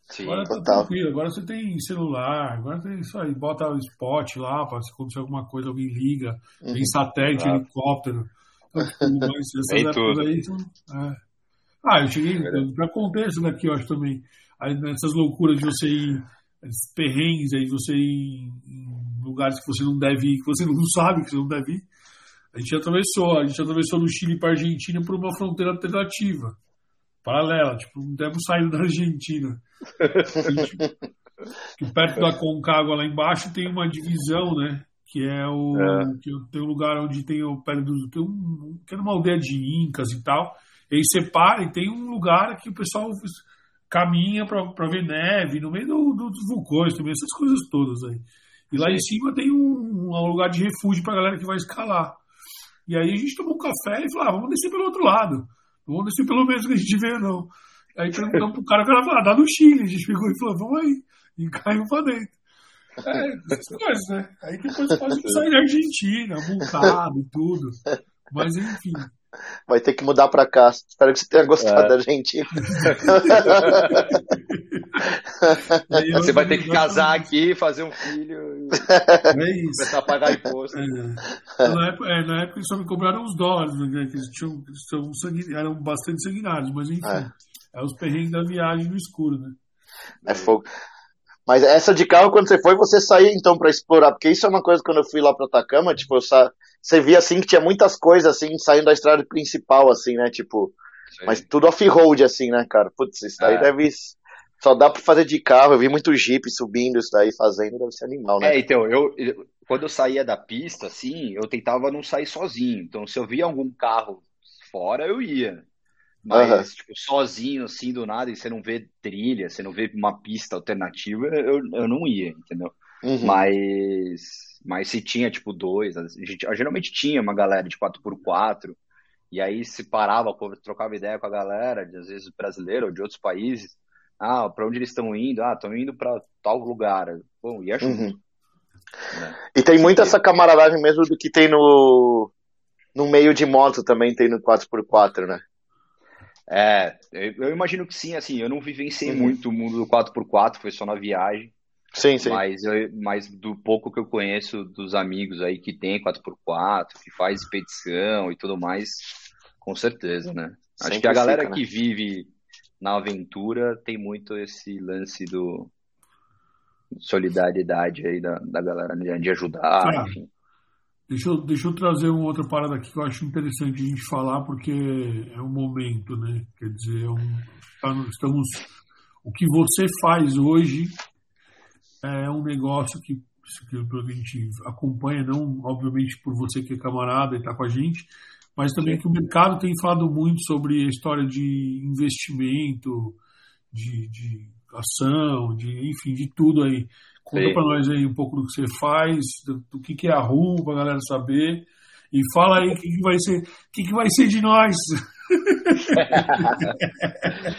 Sim, agora tá tranquilo, agora você tem celular, agora tem isso aí, bota o spot lá, para se acontecer alguma coisa, alguém liga, uhum, tem satélite, claro. helicóptero. Então, tipo, <laughs> mas essas épocas aí são, é. Ah, eu cheguei, para contexto daqui, eu acho também, aí nessas loucuras de você ir, esses perrengues aí, de você ir em lugares que você não deve ir, que você não <laughs> sabe que você não deve ir. A gente atravessou, a gente atravessou do Chile para a Argentina por uma fronteira alternativa, paralela, tipo, não temos saído da Argentina. Gente, que perto da Concagua lá embaixo tem uma divisão, né? Que é o. É. Que tem um lugar onde tem o pé do. Tem um, que é uma aldeia de Incas e tal. E aí separa e tem um lugar que o pessoal caminha para ver neve, no meio do, do, dos vulcões também, essas coisas todas aí. E lá em cima tem um, um lugar de refúgio para galera que vai escalar. E aí a gente tomou um café e falou: ah, vamos descer pelo outro lado. Não vamos descer pelo mesmo que a gente veio, não. Aí perguntamos pro cara, o cara falou: ah, dá no Chile. A gente pegou e falou: vamos aí. E caiu pra dentro. É, essas coisas, né? Aí depois pode sair da Argentina, multado e tudo. Mas enfim. Vai ter que mudar pra cá. Espero que você tenha gostado é. da Argentina. <laughs> Você vai ter que casar aqui, fazer um filho e é começar a pagar imposto. É. Na, época, é, na época eles só me cobraram os dólares, né, que eles tinham, são sanguin... eram bastante sanguinários, mas enfim, é. é os perrengues da viagem no escuro, né? É fogo. Mas essa de carro, quando você foi, você saía então para explorar, porque isso é uma coisa quando eu fui lá para Atacama, tipo, sa... você via assim que tinha muitas coisas assim saindo da estrada principal, assim, né? Tipo, mas tudo off-road, assim, né, cara? Putz, isso daí é. deve só dá para fazer de carro. Eu vi muito Jeep subindo isso daí, fazendo, deve ser animal, né? É, então, eu, eu, quando eu saía da pista, assim, eu tentava não sair sozinho. Então, se eu via algum carro fora, eu ia. Mas, uhum. tipo, sozinho, assim, do nada, e você não vê trilha, você não vê uma pista alternativa, eu, eu não ia, entendeu? Uhum. Mas, mas se tinha, tipo, dois, a gente, geralmente tinha uma galera de 4x4, e aí se parava, trocava ideia com a galera, às vezes brasileira ou de outros países, ah, para onde eles estão indo? Ah, estão indo para tal lugar. Bom, e ajuda. Uhum. Né? E tem muita essa camaradagem mesmo do que tem no, no meio de moto também, tem no 4x4, né? É, eu imagino que sim, assim, eu não vivenciei uhum. muito o mundo do 4x4, foi só na viagem. Sim, sim. Mas, eu, mas do pouco que eu conheço dos amigos aí que tem 4x4, que faz expedição e tudo mais, com certeza, né? Acho que a galera fica, né? que vive na aventura tem muito esse lance do solidariedade aí da, da galera de ajudar, ah, enfim. Deixa eu, deixa eu trazer uma outra parada aqui que eu acho interessante a gente falar, porque é um momento, né? Quer dizer, é um, estamos. O que você faz hoje é um negócio que, que a gente acompanha, não obviamente por você que é camarada e está com a gente, mas também que o mercado tem falado muito sobre a história de investimento, de, de ação, de enfim, de tudo aí. Conta para nós aí um pouco do que você faz, do, do que, que é a RU, para a galera saber. E fala aí o que, que vai ser, o que, que vai ser de nós. <laughs>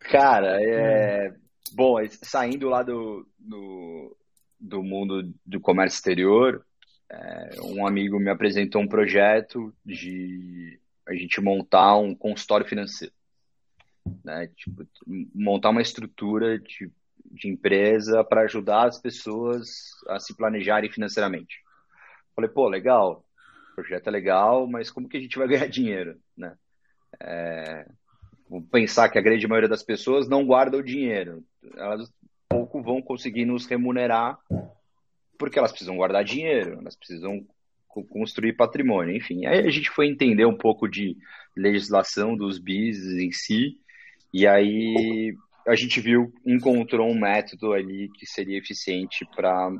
Cara, é, bom, saindo lá do, do, do mundo do comércio exterior, é, um amigo me apresentou um projeto de a gente montar um consultório financeiro. Né? Tipo, montar uma estrutura de, de empresa para ajudar as pessoas a se planejarem financeiramente. Falei, pô, legal, o projeto é legal, mas como que a gente vai ganhar <laughs> dinheiro? Né? É, vamos pensar que a grande maioria das pessoas não guarda o dinheiro. Elas pouco vão conseguir nos remunerar porque elas precisam guardar dinheiro, elas precisam construir patrimônio, enfim. Aí a gente foi entender um pouco de legislação dos BIS em si, e aí a gente viu, encontrou um método ali que seria eficiente para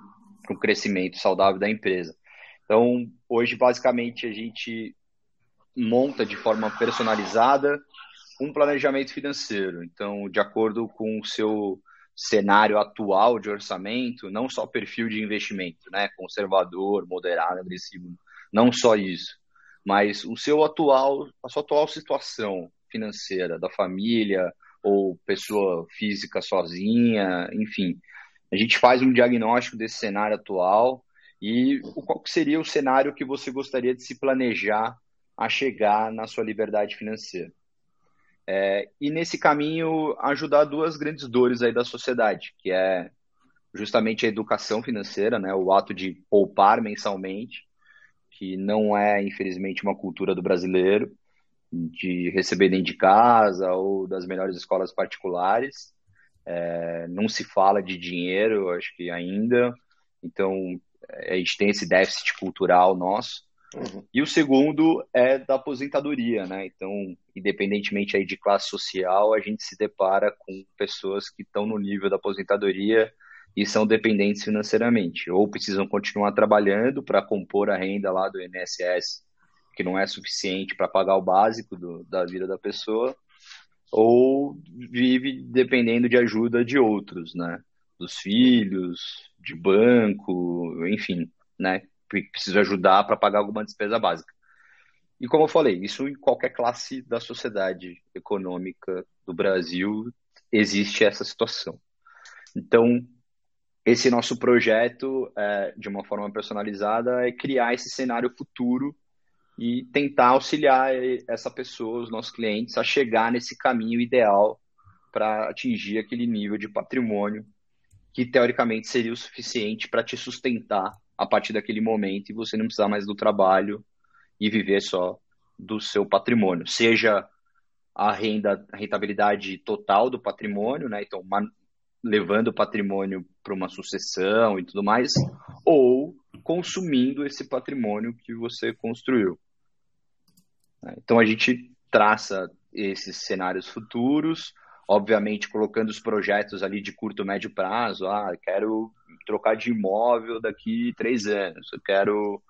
o crescimento saudável da empresa. Então, hoje, basicamente, a gente monta de forma personalizada um planejamento financeiro. Então, de acordo com o seu cenário atual de orçamento, não só perfil de investimento, né, conservador, moderado, agressivo, não só isso, mas o seu atual, a sua atual situação financeira da família ou pessoa física sozinha, enfim. A gente faz um diagnóstico desse cenário atual e qual seria o cenário que você gostaria de se planejar a chegar na sua liberdade financeira. É, e nesse caminho ajudar duas grandes dores aí da sociedade, que é justamente a educação financeira, né, o ato de poupar mensalmente, que não é infelizmente uma cultura do brasileiro, de receber dentro de casa ou das melhores escolas particulares. É, não se fala de dinheiro, acho que ainda. Então a gente tem esse déficit cultural nosso. Uhum. E o segundo é da aposentadoria, né? Então, independentemente aí de classe social, a gente se depara com pessoas que estão no nível da aposentadoria e são dependentes financeiramente, ou precisam continuar trabalhando para compor a renda lá do INSS, que não é suficiente para pagar o básico do, da vida da pessoa, ou vive dependendo de ajuda de outros, né? Dos filhos, de banco, enfim, né? Preciso ajudar para pagar alguma despesa básica. E como eu falei, isso em qualquer classe da sociedade econômica do Brasil existe essa situação. Então, esse nosso projeto, é, de uma forma personalizada, é criar esse cenário futuro e tentar auxiliar essa pessoa, os nossos clientes, a chegar nesse caminho ideal para atingir aquele nível de patrimônio que teoricamente seria o suficiente para te sustentar a partir daquele momento e você não precisar mais do trabalho e viver só do seu patrimônio, seja a renda, a rentabilidade total do patrimônio, né? Então, levando o patrimônio para uma sucessão e tudo mais, ou consumindo esse patrimônio que você construiu. Então, a gente traça esses cenários futuros, obviamente colocando os projetos ali de curto, médio prazo. Ah, quero trocar de imóvel daqui três anos, eu quero,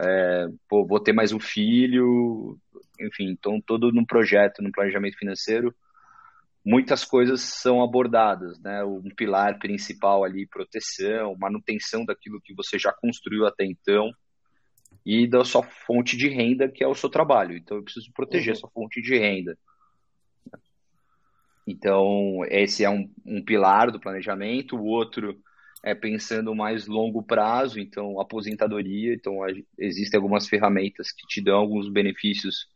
é, pô, vou ter mais um filho, enfim, então todo no projeto, no planejamento financeiro, muitas coisas são abordadas, né? Um pilar principal ali, proteção, manutenção daquilo que você já construiu até então e da sua fonte de renda, que é o seu trabalho. Então, eu preciso proteger uhum. sua fonte de renda. Então, esse é um, um pilar do planejamento. O outro é pensando mais longo prazo, então aposentadoria. Então, existem algumas ferramentas que te dão alguns benefícios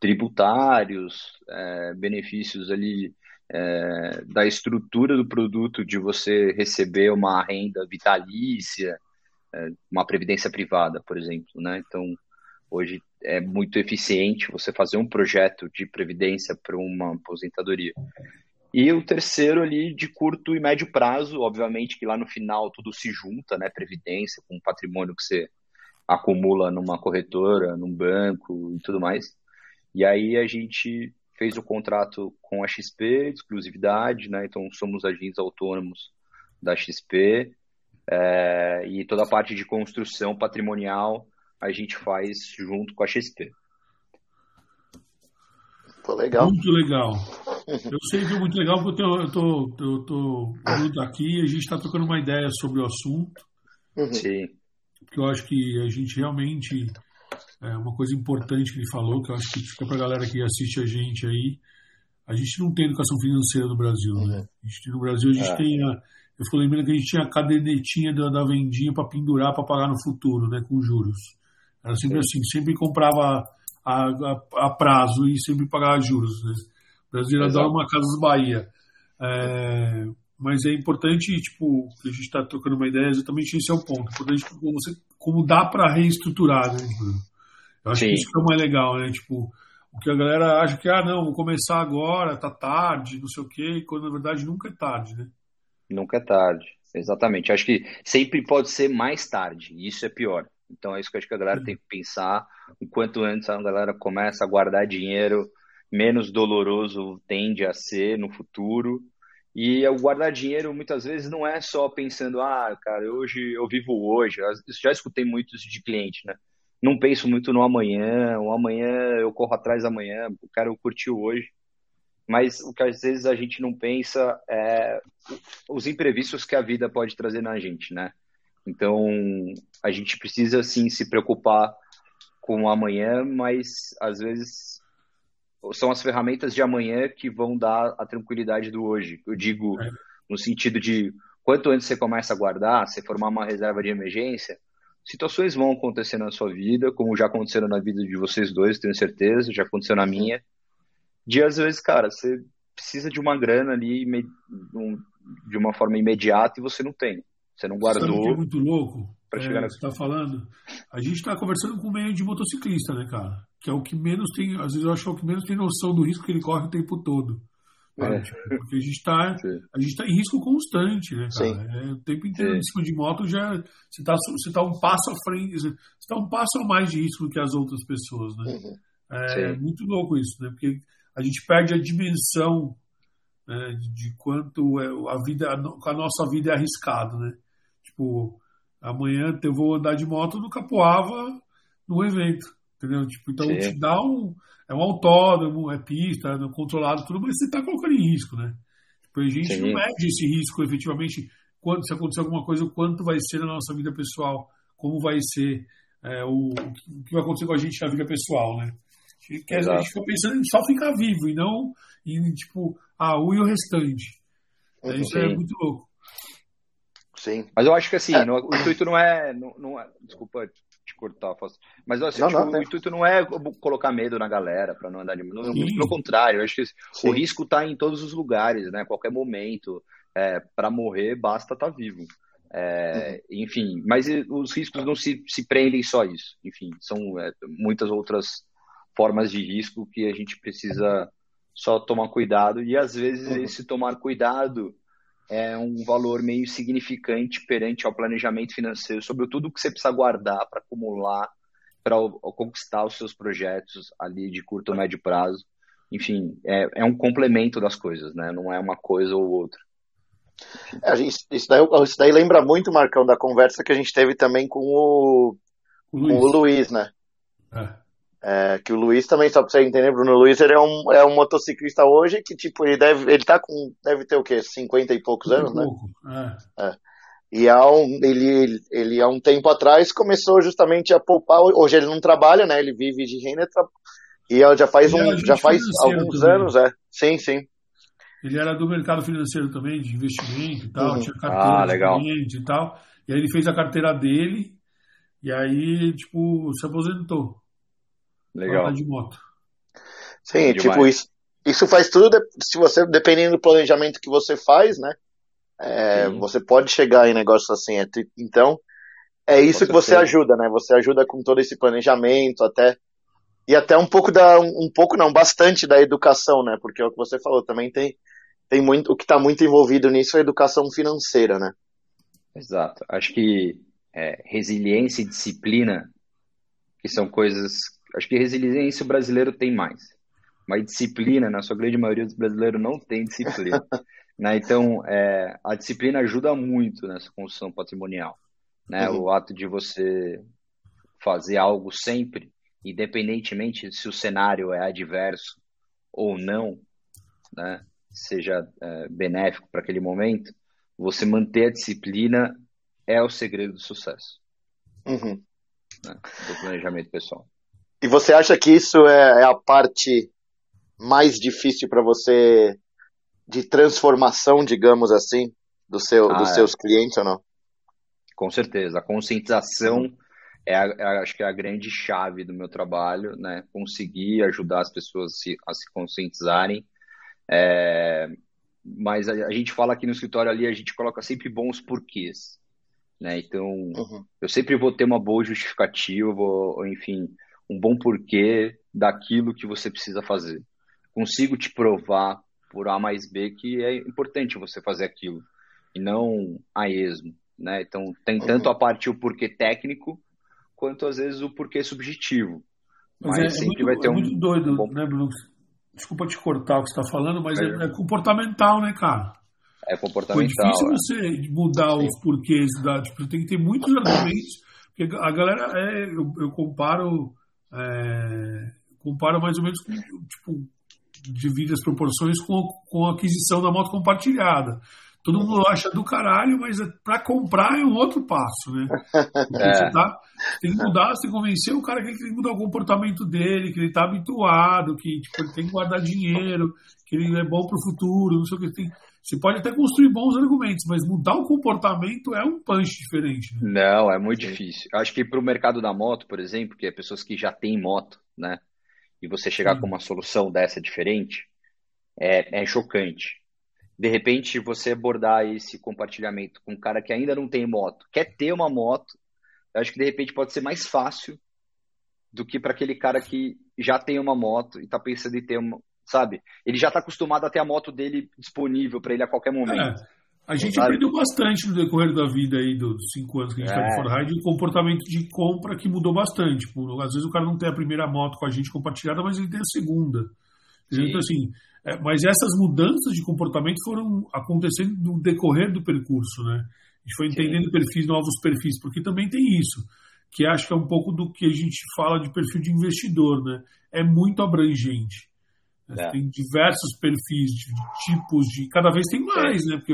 tributários, é, benefícios ali é, da estrutura do produto, de você receber uma renda vitalícia, é, uma previdência privada, por exemplo, né? Então, hoje é muito eficiente você fazer um projeto de previdência para uma aposentadoria. E o terceiro ali de curto e médio prazo, obviamente que lá no final tudo se junta, né? Previdência com patrimônio que você acumula numa corretora, num banco e tudo mais. E aí a gente fez o contrato com a XP, exclusividade, né? Então somos agentes autônomos da XP é, e toda a parte de construção patrimonial a gente faz junto com a XP. Pô, legal. Muito legal. <laughs> Eu sei que é muito legal porque eu estou eu tô, junto aqui e a gente está trocando uma ideia sobre o assunto. Uhum. Sim. Que eu acho que a gente realmente. É uma coisa importante que ele falou, que eu acho que fica para a galera que assiste a gente aí. A gente não tem educação financeira no Brasil, né? Uhum. A gente, no Brasil a gente é. tem. A, eu fico lembrando que a gente tinha a cadernetinha da, da vendinha para pendurar para pagar no futuro, né? Com juros. Era sempre Sim. assim, sempre comprava a, a, a, prazo e sempre pagava juros. Né? O Brasil adora uma Casas Bahia. É, mas é importante, tipo, que a gente está trocando uma ideia, exatamente esse é o ponto. É importante como, você, como dá para reestruturar, né, Eu acho Sim. que isso que é o mais legal, né? Tipo, o que a galera acha que, ah, não, vou começar agora, tá tarde, não sei o quê, quando na verdade nunca é tarde, né? Nunca é tarde, exatamente. Acho que sempre pode ser mais tarde, e isso é pior. Então é isso que eu acho que a galera tem que pensar. O quanto antes a galera começa a guardar dinheiro, menos doloroso tende a ser no futuro. E o guardar dinheiro muitas vezes não é só pensando, ah, cara, hoje eu vivo hoje. Eu já escutei muitos de cliente, né? Não penso muito no amanhã, o amanhã eu corro atrás amanhã, eu quero curtir hoje. Mas o que às vezes a gente não pensa é os imprevistos que a vida pode trazer na gente, né? Então, a gente precisa sim se preocupar com o amanhã, mas às vezes são as ferramentas de amanhã que vão dar a tranquilidade do hoje. Eu digo é. no sentido de quanto antes você começa a guardar, você formar uma reserva de emergência, situações vão acontecer na sua vida, como já aconteceram na vida de vocês dois, tenho certeza, já aconteceu na minha. De às vezes, cara, você precisa de uma grana ali de uma forma imediata e você não tem. Você não guardou. Sabe é muito louco? Para é, chegar Você está falando. A gente está conversando com o meio de motociclista, né, cara? Que é o que menos tem. Às vezes eu acho que é o que menos tem noção do risco que ele corre o tempo todo. É. Tipo, porque a gente <laughs> está a gente tá em risco constante, né, cara? É, o tempo inteiro Sim. em cima de moto já você está você tá um passo à frente, você está um passo a mais de risco do que as outras pessoas, né? Uhum. É Sim. muito louco isso, né? Porque a gente perde a dimensão né, de quanto é a vida a nossa vida é arriscado, né? Tipo, amanhã eu vou andar de moto no Capoava no evento, entendeu? Tipo, então Sim. te dá um. É um autódromo, é pista, é controlado, tudo, mas você está colocando em risco, né? Tipo, a gente Sim. não mede esse risco efetivamente quando se acontecer alguma coisa, o quanto vai ser na nossa vida pessoal, como vai ser é, o, o, que vai acontecer com a gente na vida pessoal, né? A gente, quer, a gente fica pensando em só ficar vivo e não em, tipo, ah, e o restante. É, isso é muito louco. Sim. Mas eu acho que assim, é. no, o intuito não é, não, não é. Desculpa te cortar, Fausto. Mas assim, não, tipo, não, o intuito não é colocar medo na galera para não andar de moto. Pelo contrário, eu acho que Sim. o risco está em todos os lugares, né? A qualquer momento. É, para morrer, basta estar tá vivo. É, uhum. Enfim, mas os riscos não se, se prendem só a isso. Enfim, são é, muitas outras formas de risco que a gente precisa só tomar cuidado. E às vezes uhum. esse tomar cuidado é um valor meio significante perante ao planejamento financeiro sobre tudo que você precisa guardar para acumular, para conquistar os seus projetos ali de curto ou médio prazo. Enfim, é, é um complemento das coisas, né? Não é uma coisa ou outra. É, gente, isso, daí, isso, daí, lembra muito, Marcão, da conversa que a gente teve também com o, Luiz. com o Luiz, né? É. É, que o Luiz também, só pra você entender, Bruno Luiz, ele é um, é um motociclista hoje que, tipo, ele deve, ele tá com, deve ter o quê? 50 e poucos anos, né? É. É. E há um, ele, ele, há um tempo atrás, começou justamente a poupar, hoje ele não trabalha, né? Ele vive de renda, e já faz, um, já faz alguns também. anos, é. Sim, sim. Ele era do mercado financeiro também, de investimento e tal, uhum. tinha carteira ah, legal. de e tal. E aí ele fez a carteira dele, e aí, tipo, se aposentou. Legal. de moto. Sim, tipo, isso, isso faz tudo, se você, dependendo do planejamento que você faz, né? É, você pode chegar em negócios assim. É, então, é isso que você ajuda, né? Você ajuda com todo esse planejamento, até e até um pouco da um pouco não, bastante da educação, né? Porque é o que você falou, também tem tem muito o que está muito envolvido nisso é a educação financeira, né? Exato. Acho que é, resiliência e disciplina, que são coisas. Acho que resiliência o brasileiro tem mais. Mas disciplina, na sua grande maioria dos brasileiros, não tem disciplina. né? Então, é, a disciplina ajuda muito nessa construção patrimonial. Né? Uhum. O ato de você fazer algo sempre, independentemente se o cenário é adverso ou não, né? seja é, benéfico para aquele momento, você manter a disciplina é o segredo do sucesso. Uhum. Né? Do planejamento pessoal. E você acha que isso é, é a parte mais difícil para você de transformação, digamos assim, do seu, ah, dos é. seus clientes ou não? Com certeza. A conscientização uhum. é, a, é, acho que é a grande chave do meu trabalho, né? Conseguir ajudar as pessoas a se, a se conscientizarem. É, mas a, a, gente fala aqui no escritório ali, a gente coloca sempre bons porquês. Né? Então, uhum. eu sempre vou ter uma boa justificativa, ou, enfim, um bom porquê daquilo que você precisa fazer consigo te provar por A mais B que é importante você fazer aquilo e não a esmo, né? Então tem uhum. tanto a parte o porquê técnico quanto às vezes o porquê subjetivo. Mas, mas é, sempre é muito, vai ter é um muito doido, bom... né, Bruno? Desculpa te cortar o que você está falando, mas é, é, comportamental, né, cara? É comportamental. Foi difícil é. você mudar Sim. os porquês da. Tipo, tem que ter muitos argumentos. Porque a galera é. Eu, eu comparo. É, comparo mais ou menos com tipo, divide as proporções com, com a aquisição da moto compartilhada. Todo mundo acha do caralho, mas é, para comprar é um outro passo, né? <laughs> É. Você tá, tem que mudar, você tem que convencer o cara que ele tem que mudar o comportamento dele, que ele tá habituado, que tipo, ele tem que guardar dinheiro, que ele é bom para o futuro, não sei o que. Tem, você pode até construir bons argumentos, mas mudar o comportamento é um punch diferente. Né? Não, é muito difícil. Acho que para o mercado da moto, por exemplo, que é pessoas que já têm moto, né? e você chegar com uma solução dessa diferente, é, é chocante. De repente, você abordar esse compartilhamento com um cara que ainda não tem moto, quer ter uma moto, eu acho que de repente pode ser mais fácil do que para aquele cara que já tem uma moto e está pensando em ter uma, sabe? Ele já está acostumado a ter a moto dele disponível para ele a qualquer momento. É. A gente sabe? aprendeu bastante no decorrer da vida aí, dos cinco anos que a gente está é. no Ford o comportamento de compra que mudou bastante. Por, às vezes o cara não tem a primeira moto com a gente compartilhada, mas ele tem a segunda. Então, assim, é, mas essas mudanças de comportamento foram acontecendo no decorrer do percurso, né? A gente foi entendendo Sim. perfis, novos perfis, porque também tem isso, que acho que é um pouco do que a gente fala de perfil de investidor, né? É muito abrangente. É. Tem diversos perfis, de, tipos de. Cada vez tem mais, né? Porque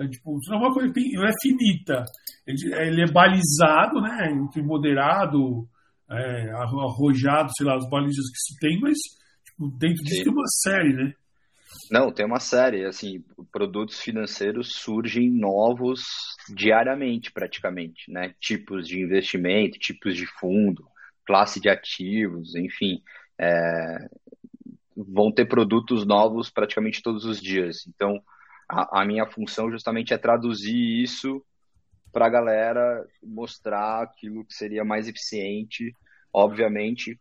é, tipo, não é uma coisa que tem, não é finita. Ele, ele, é balizado, né? Entre moderado, é, arrojado, sei lá, as balizas que se tem, mas tipo, dentro disso Sim. tem uma série, né? Não, tem uma série. Assim, produtos financeiros surgem novos diariamente, praticamente, né? Tipos de investimento, tipos de fundo, classe de ativos, enfim. É, vão ter produtos novos praticamente todos os dias. Então, a, a minha função justamente é traduzir isso para a galera mostrar aquilo que seria mais eficiente, obviamente,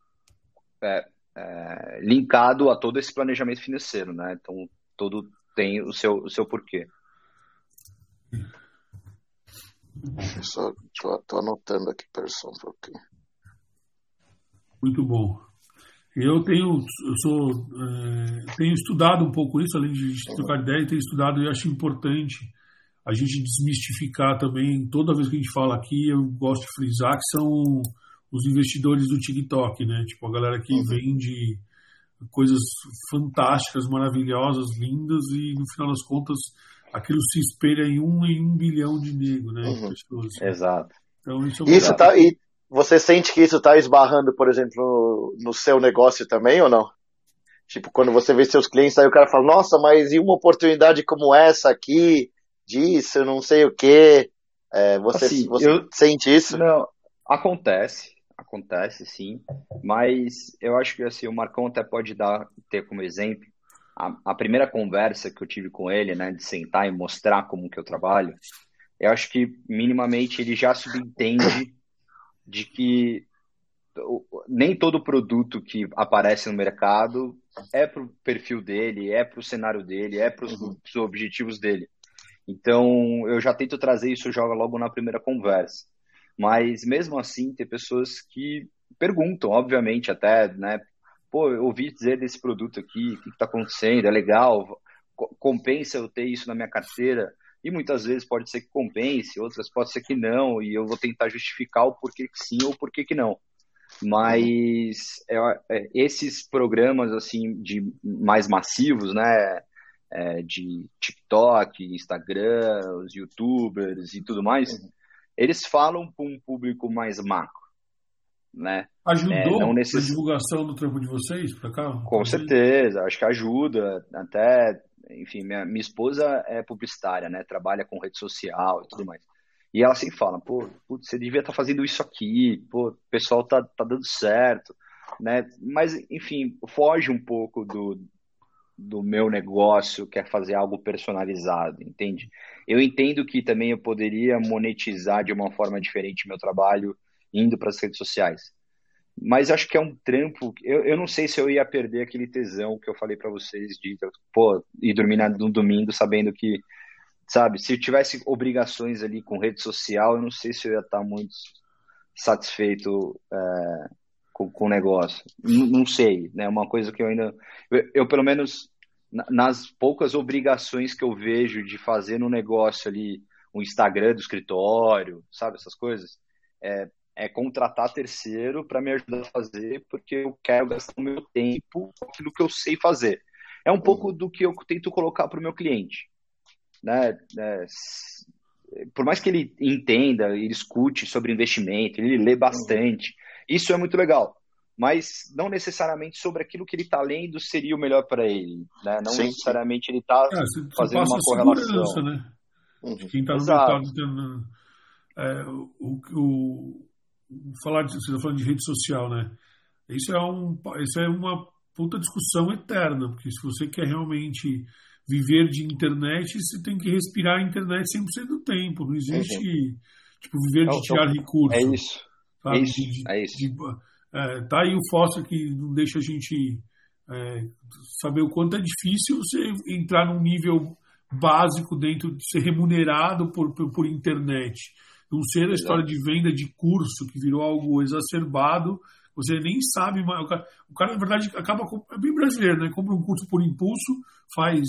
é, é, linkado a todo esse planejamento financeiro, né? Então, todo tem o seu, o seu porquê. Só tô, tô anotando aqui, pessoal, um pouquinho. Muito bom. Eu tenho, eu sou, é, tenho estudado um pouco isso, além de trocar ideia, tenho estudado e acho importante a gente desmistificar também, toda vez que a gente fala aqui, eu gosto de frisar que são os investidores do TikTok, né? Tipo, a galera que uhum. vende coisas fantásticas, maravilhosas, lindas e no final das contas aquilo se espelha em um em um bilhão de negros, né? Uhum. Pessoas. Exato. Então, isso, é isso tá, e você sente que isso está esbarrando, por exemplo, no, no, seu negócio também ou não? Tipo, quando você vê seus clientes, aí o cara fala, nossa, mas e uma oportunidade como essa aqui, disso, não sei o quê. É, você assim, você eu, sente isso? Não, acontece, acontece sim, mas eu acho que assim, o Marcão até pode dar, ter como exemplo, a, a, primeira conversa que eu tive com ele, né, de sentar e mostrar como que eu trabalho, eu acho que minimamente ele já subentende de que nem todo produto que aparece no mercado é para o perfil dele, é para o cenário dele, é para os uhum. objetivos dele. Então, eu já tento trazer isso já logo na primeira conversa. Mas, mesmo assim, tem pessoas que perguntam, obviamente, até, né? Pô, eu ouvi dizer desse produto aqui, o que está acontecendo? É legal? Compensa eu ter isso na minha carteira? E muitas vezes pode ser que compense, outras pode ser que não, e eu vou tentar justificar o porquê que sim ou porquê que não. Mas é, é, esses programas assim de mais massivos, né, é, de TikTok, Instagram, os YouTubers e tudo mais, uhum. eles falam para um público mais macro, né? Ajudou é, necess... a divulgação do trampo de vocês para cá? Com certeza, acho que ajuda. Até, enfim, minha, minha esposa é publicitária, né? Trabalha com rede social e tudo mais. E ela sempre fala, pô, putz, você devia estar tá fazendo isso aqui, pô, o pessoal tá, tá dando certo, né? Mas, enfim, foge um pouco do, do meu negócio, quer fazer algo personalizado, entende? Eu entendo que também eu poderia monetizar de uma forma diferente meu trabalho indo para as redes sociais. Mas acho que é um trampo. Eu, eu não sei se eu ia perder aquele tesão que eu falei para vocês de, pô, ir dormir no domingo sabendo que sabe? Se tivesse obrigações ali com rede social, eu não sei se eu ia estar muito satisfeito é, com, com o negócio. Não, não, sei, né? Uma coisa que eu ainda, eu, eu, pelo menos nas poucas obrigações que eu vejo de fazer no negócio ali, o Instagram do escritório, sabe essas coisas, é, é contratar terceiro para me ajudar a fazer, porque eu quero gastar o meu tempo com aquilo que eu sei fazer. É um pouco do que eu tento colocar para o meu cliente né, né, por mais que ele entenda, ele escute sobre investimento, ele lê bastante, isso é muito legal. Mas não necessariamente sobre aquilo que ele está lendo seria o melhor para ele. Né? Não sim, necessariamente ele está é, fazendo uma correlação. Né? Uhum. Quem está no mercado tendo, é, o, o, falar de, você está falando de rede social, né? Isso é, um, isso é uma puta discussão eterna, porque se você quer realmente viver de internet, você tem que respirar a internet 100% do tempo. Não existe, uhum. tipo, viver de tirar é, recursos. É isso. Sabe? É isso. De, é isso. De, é, tá aí o Foster que não deixa a gente é, saber o quanto é difícil você entrar num nível básico dentro de ser remunerado por, por, por internet. Não ser a história de venda de curso, que virou algo exacerbado, você nem sabe, o cara, o cara na verdade acaba é bem brasileiro, né? Compra um curso por impulso, faz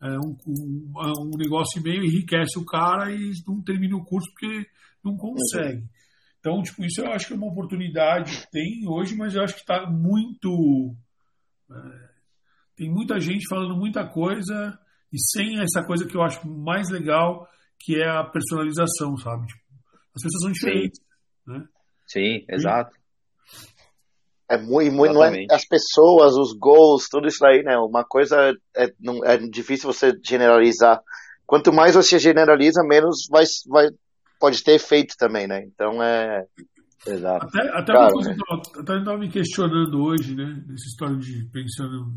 é, um, um, um, negócio e meio, enriquece o cara e não termina o curso porque não consegue. Então, tipo, isso eu acho que é uma oportunidade que tem hoje, mas eu acho que está muito. É, tem muita gente falando muita coisa e sem essa coisa que eu acho mais legal, que é a personalização, sabe? Tipo, as pessoas são diferentes. Sim, né? Sim exato. É muito, muito não é as pessoas, os gols, tudo isso aí, né? Uma coisa é, não, é difícil você generalizar. Quanto mais você generaliza, menos vai, vai, pode ter efeito também, né? Então é. Exato. Até, até claro, uma coisa né? que eu estava me questionando hoje, né? Nessa história de pensando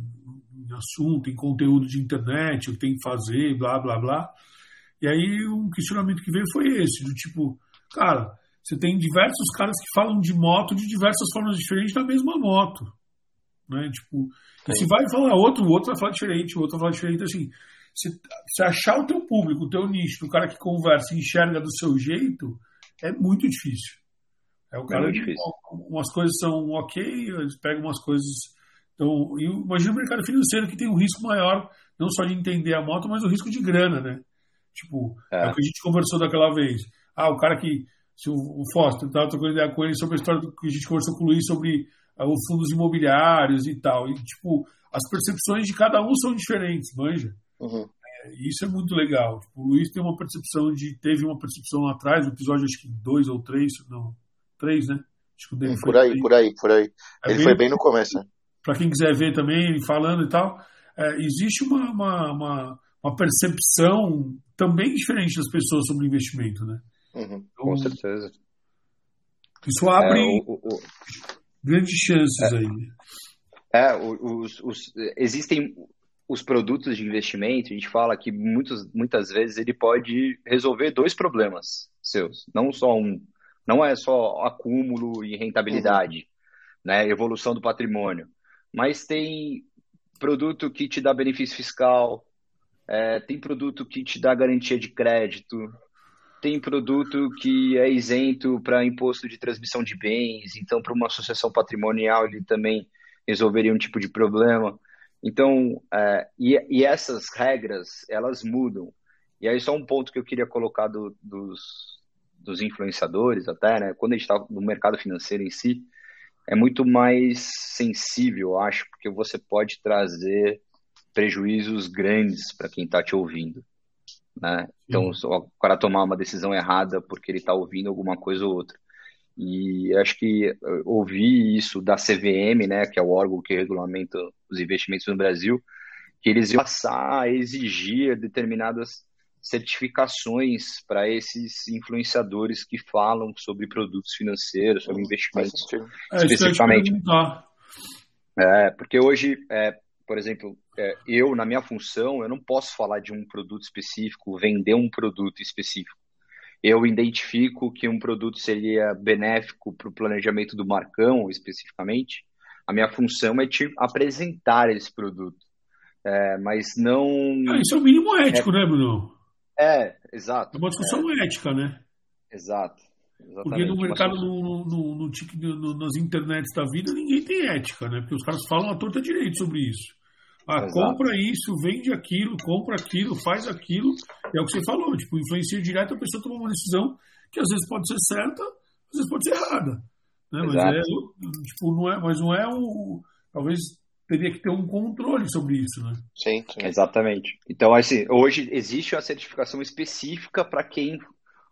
em assunto, em conteúdo de internet, o que tem que fazer, blá, blá, blá. E aí um questionamento que veio foi esse, do tipo, cara, você tem diversos caras que falam de moto de diversas formas diferentes da mesma moto. Né? Tipo, se vai falar outro, o outro vai falar diferente, o outro vai falar diferente. Assim, se, se achar o teu público, o teu nicho, o cara que conversa e enxerga do seu jeito, é muito difícil. É o cara é que umas coisas são ok, eles pegam umas coisas. Então, imagina o mercado financeiro que tem um risco maior, não só de entender a moto, mas o risco de grana, né? Tipo, é, é o que a gente conversou daquela vez. Ah, o cara que se o, o Foster estava trocando ideia com ele sobre a história que a gente conversou com o Luiz sobre uh, os fundos imobiliários e tal. E, tipo, as percepções de cada um são diferentes, manja? Uhum. É, isso é muito legal. Tipo, o Luiz tem uma percepção de. Teve uma percepção lá atrás, no episódio acho que dois ou três, não, três, né? Acho que o dele por aí, três. por aí, por aí. É ele bem, foi bem no começo, né? Para quem quiser ver também, falando e tal, é, existe uma, uma, uma, uma percepção também diferente das pessoas sobre investimento, né? Uhum, com então, certeza. Isso abre é, o, o, grandes chances é, aí. É, os, os, existem os produtos de investimento, a gente fala que muitos, muitas vezes ele pode resolver dois problemas seus, não só um. Não é só acúmulo e rentabilidade, uhum. né, evolução do patrimônio, mas tem produto que te dá benefício fiscal, é, tem produto que te dá garantia de crédito, tem produto que é isento para imposto de transmissão de bens, então para uma associação patrimonial ele também resolveria um tipo de problema. Então, é, e, e, essas regras, elas mudam. E aí só um ponto que eu queria colocar do, dos, dos influenciadores até, né? Quando a gente está no mercado financeiro em si, é muito mais sensível, eu acho, porque você pode trazer prejuízos grandes para quem está te ouvindo. Né? Então, o cara tomar uma decisão errada porque ele está ouvindo alguma coisa ou outra. E acho que eh, ouvir isso da CVM, né, que é o órgão que regulamenta os investimentos no Brasil, que eles iam passar a exigir determinadas certificações para esses influenciadores que falam sobre produtos financeiros, sobre investimentos é, especificamente. É, porque hoje, é, por exemplo, é, eu, na minha função, eu não posso falar de um produto específico, vender um produto específico eu identifico que um produto seria benéfico para o planejamento do Marcão, especificamente, a minha função é te apresentar esse produto. É, mas não. Ah, isso é o mínimo ético, é... né, Bruno? É, exato. É uma discussão é. ética, né? Exato. Exatamente. Porque no mercado, no, no, no, no, nas internets da vida, ninguém tem ética, né? Porque os caras falam a torta direito sobre isso. Ah, Exato. compra isso, vende aquilo, compra aquilo, faz aquilo. É o que você falou, tipo, influencia direto a pessoa tomar uma decisão que às vezes pode ser certa, às vezes pode ser errada. Né? Mas, é, tipo, não é, mas não é o. Talvez teria que ter um controle sobre isso, né? Sim, sim. exatamente. Então, assim, hoje existe uma certificação específica para quem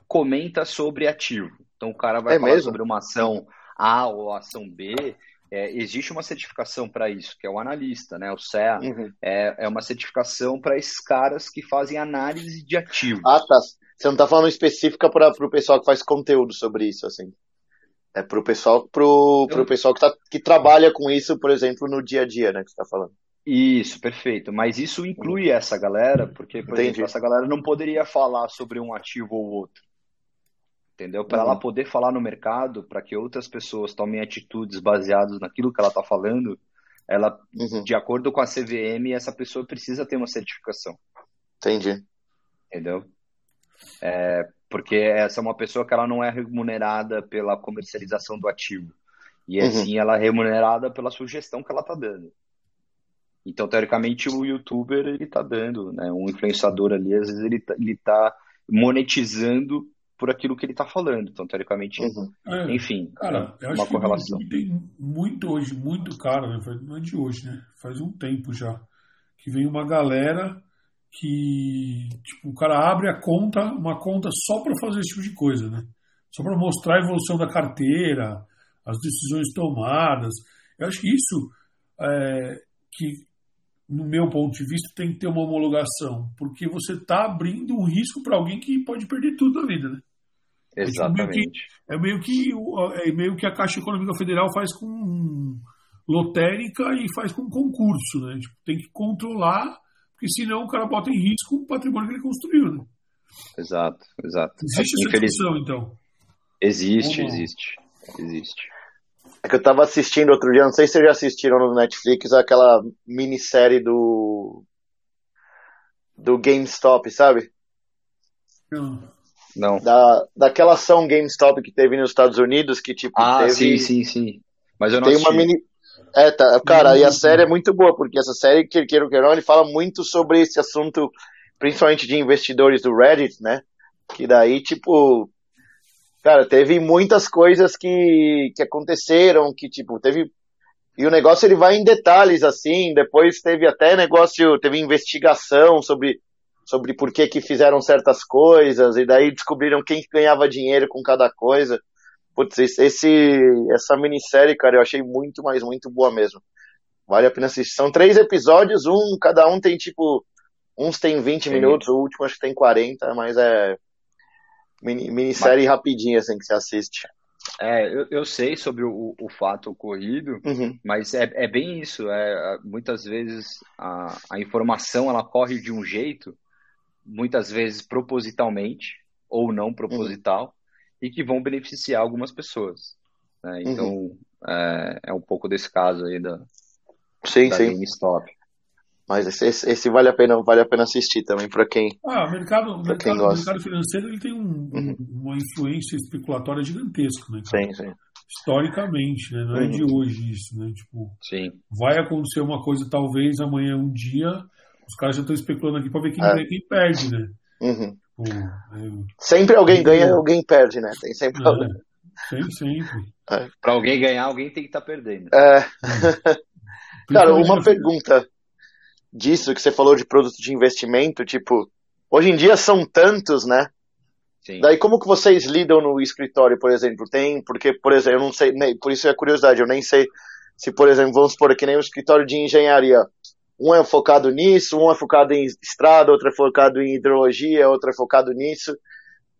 comenta sobre ativo. Então, o cara vai é falar mesmo? sobre uma ação A ou ação B é, existe uma certificação para isso, que é o analista, né? O CEA. Uhum. É, é uma certificação para esses caras que fazem análise de ativos. Ah, tá. Você não está falando específica para o pessoal que faz conteúdo sobre isso, assim. É para o pessoal, pro, pro pessoal que, tá, que trabalha com isso, por exemplo, no dia a dia, né? Que você está falando. Isso, perfeito. Mas isso inclui essa galera, porque, por Entendi. exemplo, essa galera não poderia falar sobre um ativo ou outro entendeu? Para uhum. ela poder falar no mercado, para que outras pessoas tomem atitudes baseadas naquilo que ela está falando, ela, uhum. de acordo com a CVM, essa pessoa precisa ter uma certificação. Entendi. Entendeu? É, porque essa é uma pessoa que ela não é remunerada pela comercialização do ativo. E uhum. assim ela é remunerada pela sugestão que ela está dando. Então, teoricamente, o youtuber ele está dando, né? Um influenciador ali, às vezes ele está ele tá monetizando por aquilo que ele está falando. Então, teoricamente, uhum. é, enfim, cara, é uma correlação. Tem muito hoje, muito caro, né? não é de hoje, né? Faz um tempo já. Que vem uma galera que, tipo, o cara abre a conta, uma conta só para fazer esse tipo de coisa, né? Só para mostrar a evolução da carteira, as decisões tomadas. Eu acho que isso é, que no meu ponto de vista, tem que ter uma homologação, porque você está abrindo um risco para alguém que pode perder tudo na vida, né? Exatamente. É meio, que, é, meio que, é meio que a Caixa Econômica Federal faz com lotérica e faz com concurso, né? Tipo, tem que controlar, porque senão o cara bota em risco o patrimônio que ele construiu, né? Exato, exato. Existe essa discussão, então? Existe, existe, existe. É que eu tava assistindo outro dia, não sei se vocês já assistiram no Netflix, aquela minissérie do. do GameStop, sabe? Não. Não. Da, daquela ação GameStop que teve nos Estados Unidos, que tipo. Ah, teve, sim, sim, sim. Mas eu não tem assisti. uma mini. É, tá, cara, e a série é muito boa, porque essa série, que queira que não, ele fala muito sobre esse assunto, principalmente de investidores do Reddit, né? Que daí, tipo, cara, teve muitas coisas que, que aconteceram, que, tipo, teve. E o negócio ele vai em detalhes, assim, depois teve até negócio, teve investigação sobre sobre por que, que fizeram certas coisas, e daí descobriram quem ganhava dinheiro com cada coisa. Putz, esse, essa minissérie, cara, eu achei muito, mas muito boa mesmo. Vale a pena assistir. São três episódios, um, cada um tem tipo. Uns tem 20 Sim. minutos, o último acho que tem 40, mas é. Mini, minissérie mas... rapidinha, assim, que você assiste. É, eu, eu sei sobre o, o fato ocorrido, Uhum. mas é, é bem isso. É, muitas vezes a, a informação ela corre de um jeito, muitas vezes propositalmente ou não proposital, e que vão beneficiar algumas pessoas. né? Então, é, é um pouco desse caso aí da, Sim, da sim. GameStop. Mas esse, esse, esse vale a pena, vale a pena assistir também para quem. Ah, o mercado, o quem mercado, o gosta. mercado financeiro ele tem um- um- uma influência especulatória gigantesca, né? cara? Sim, sim. Historicamente, né? Não é Uhum. de hoje isso, né? Tipo, Sim, vai acontecer uma coisa talvez amanhã um dia, os caras já estão especulando aqui para ver quem É. ganha quem perde, né? Uhum. Tipo, é, Sempre alguém Uhum. ganha, alguém perde, né? Tem sempre alguém. é, sempre, sempre. para alguém ganhar, alguém tem que estar perdendo. É, <laughs> cara, Principalmente uma pergunta disso que você falou de produto de investimento, tipo, hoje em dia são tantos, né? Sim. Daí como que vocês lidam no escritório, por exemplo? Tem, porque, por exemplo, eu não sei, nem- por isso é curiosidade, eu nem sei se, por exemplo, vamos supor que nem um escritório de engenharia, um é focado nisso, um é focado em estrada, outro é focado em hidrologia, outro é focado nisso.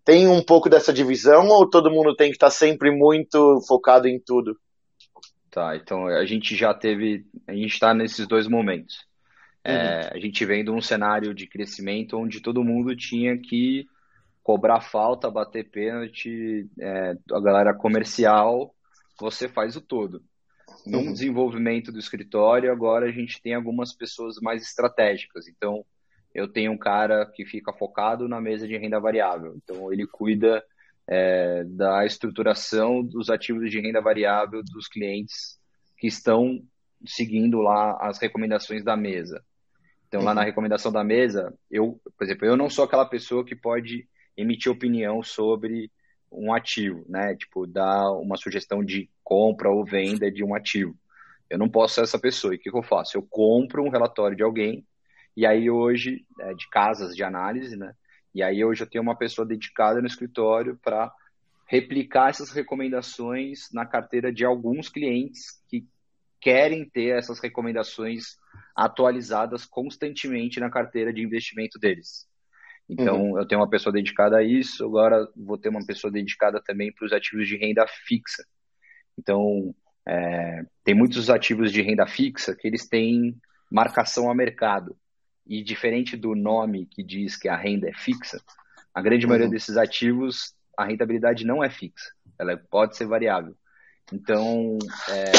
Tem um pouco dessa divisão ou todo mundo tem que estar sempre muito focado em tudo? Tá, então a gente já teve, a gente está nesses dois momentos. É, a gente vem de um cenário de crescimento onde todo mundo tinha que cobrar falta, bater pênalti, é, a galera comercial, você faz o todo. Num Uhum. desenvolvimento do escritório, agora a gente tem algumas pessoas mais estratégicas. Então, eu tenho um cara que fica focado na mesa de renda variável. Então, ele cuida é, da estruturação dos ativos de renda variável dos clientes que estão seguindo lá as recomendações da mesa. Então, lá Uhum. na recomendação da mesa, eu, por exemplo, eu não sou aquela pessoa que pode emitir opinião sobre um ativo, né? Tipo, dar uma sugestão de compra ou venda de um ativo. Eu não posso ser essa pessoa. E o que, que eu faço? Eu compro um relatório de alguém, e aí hoje, é, de casas de análise, né? E aí hoje eu tenho uma pessoa dedicada no escritório para replicar essas recomendações na carteira de alguns clientes que querem ter essas recomendações atualizadas constantemente na carteira de investimento deles. Então, eu tenho uma pessoa dedicada a isso, agora vou ter uma pessoa dedicada também para os ativos de renda fixa. Então, é, tem muitos ativos de renda fixa que eles têm marcação a mercado. E diferente do nome que diz que a renda é fixa, a grande maioria Uhum. desses ativos, a rentabilidade não é fixa, ela pode ser variável. Então, é-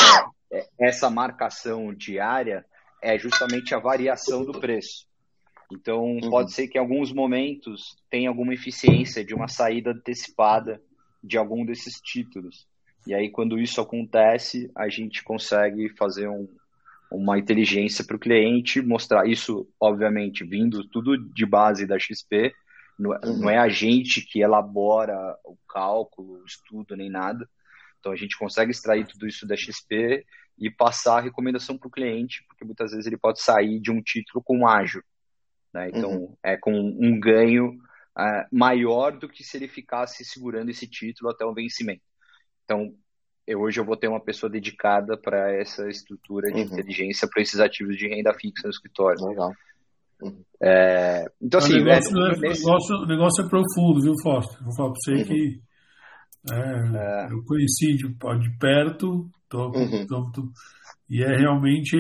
essa marcação diária é justamente a variação do preço. Então, Uhum. pode ser que em alguns momentos tenha alguma eficiência de uma saída antecipada de algum desses títulos. E aí, quando isso acontece, a gente consegue fazer um, uma inteligência para o cliente, mostrar isso, obviamente, vindo tudo de base da XP. Não, é- Uhum. não é a gente que elabora o cálculo, o estudo, nem nada. Então, a gente consegue extrair tudo isso da XP e passar a recomendação para o cliente, porque muitas vezes ele pode sair de um título com ágio. Né? Então, é com um ganho ah, maior do que se ele ficasse segurando esse título até o vencimento. Então, eu, hoje eu vou ter uma pessoa dedicada para essa estrutura de Uhum. inteligência para esses ativos de renda fixa no escritório. Legal. É, então, o, assim, negócio, é- é, o nesse- negócio- o negócio é profundo, viu, Foster? Vou falar para você Uhum. que é, eu conheci de, de perto tô, Uhum. tô- tô- e é realmente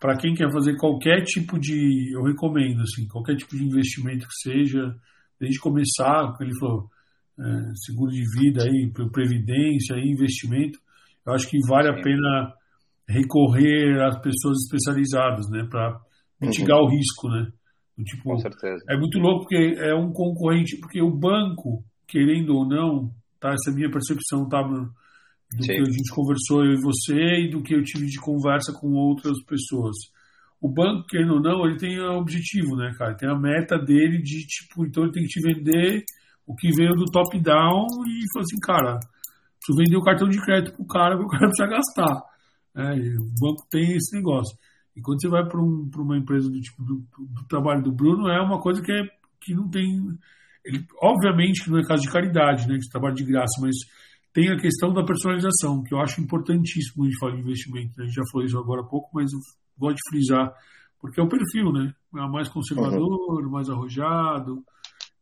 para quem quer fazer qualquer tipo de, eu recomendo assim, qualquer tipo de investimento que seja, desde começar, ele falou, é, seguro de vida aí, pre- previdência, aí, investimento, eu acho que vale a pena recorrer às pessoas especializadas, né, para mitigar o risco, né? Tipo, com certeza. é muito louco porque é um concorrente, porque o banco, querendo ou não, tá? Essa é a minha percepção, tá, Bruno? Do Sim. que a gente conversou, eu e você, e do que eu tive de conversa com outras pessoas. O banco, querendo ou não, ele tem o objetivo, né, cara? Tem a meta dele de, tipo, então ele tem que te vender o que veio do top-down e falar assim, cara, preciso vender o cartão de crédito pro cara, porque o cara <laughs> precisa gastar. né? E o banco tem esse negócio. E quando você vai para um, uma empresa do tipo do, do trabalho do Bruno, é uma coisa que, é, que não tem. Ele, obviamente que não é caso de caridade, né? De trabalho de graça, mas tem a questão da personalização, que eu acho importantíssimo de falar de investimento. né? A gente já falou isso agora há pouco, mas eu gosto de frisar, porque é o perfil, né? É mais conservador, mais arrojado.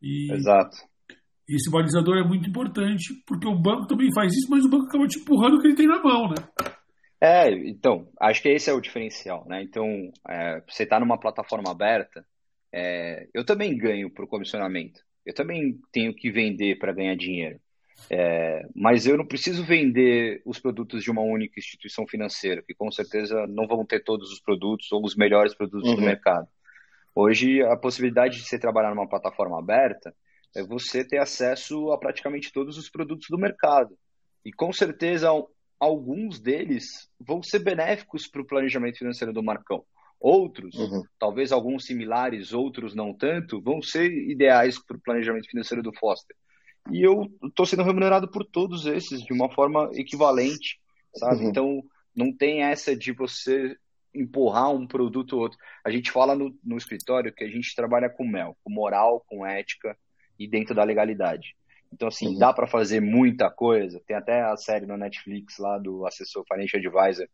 E, Exato. E esse balizador é muito importante, porque o banco também faz isso, mas o banco acaba te empurrando o que ele tem na mão, né? É, então, acho que esse é o diferencial, né? Então, é, você está numa plataforma aberta, é, eu também ganho por comissionamento. Eu também tenho que vender para ganhar dinheiro. É, mas eu não preciso vender os produtos de uma única instituição financeira, que com certeza não vão ter todos os produtos ou os melhores produtos uhum. do mercado. Hoje, a possibilidade de você trabalhar numa plataforma aberta é você ter acesso a praticamente todos os produtos do mercado. E com certeza, alguns deles vão ser benéficos para o planejamento financeiro do Marcão. Outros, uhum. talvez alguns similares, outros não tanto, vão ser ideais para o planejamento financeiro do Foster. E eu estou sendo remunerado por todos esses de uma forma equivalente, sabe? Uhum. Então, não tem essa de você empurrar um produto ou outro. A gente fala no, no escritório que a gente trabalha com mel, com moral, com ética e dentro da legalidade. Então, assim, uhum. dá para fazer muita coisa. Tem até a série no Netflix lá do assessor Financial Advisor,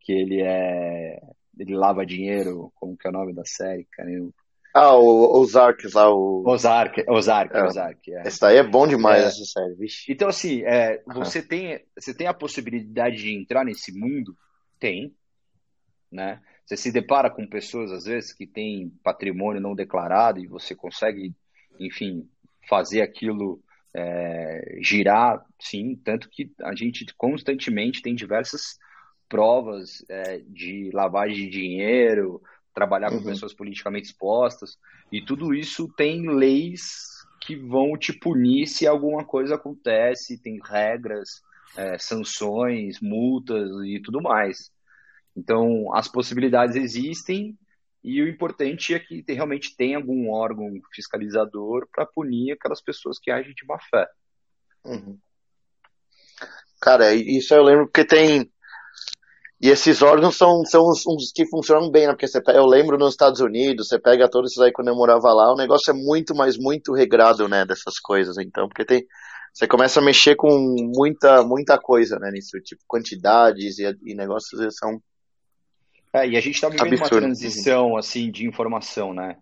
que ele é ele lava dinheiro, como que é o nome da série, cara? Eu... Ah, o Ozark lá, o... Ozark, Ozark, é. Ozark. É. Esse daí é bom demais, é. essa série, vixe. Então, assim, é, você, tem, você tem a possibilidade de entrar nesse mundo? Tem, né? Você se depara com pessoas, às vezes, que têm patrimônio não declarado e você consegue, enfim, fazer aquilo é, girar, sim, tanto que a gente constantemente tem diversas provas é, de lavagem de dinheiro, trabalhar uhum. com pessoas politicamente expostas, e tudo isso tem leis que vão te punir se alguma coisa acontece, tem regras, é, sanções, multas e tudo mais. Então, as possibilidades existem e o importante é que realmente tem algum órgão fiscalizador para punir aquelas pessoas que agem de má fé. Uhum. Cara, isso eu lembro porque tem e esses órgãos são, são uns, uns que funcionam bem, né? Porque você, eu lembro nos Estados Unidos, você pega todos isso aí quando eu morava lá, o negócio é muito, mas muito regrado, né, dessas coisas, então, porque tem, você começa a mexer com muita, muita coisa, né, nisso, tipo, quantidades e, e negócios são... É, e a gente está vivendo absurdo. uma transição, assim, de informação, né,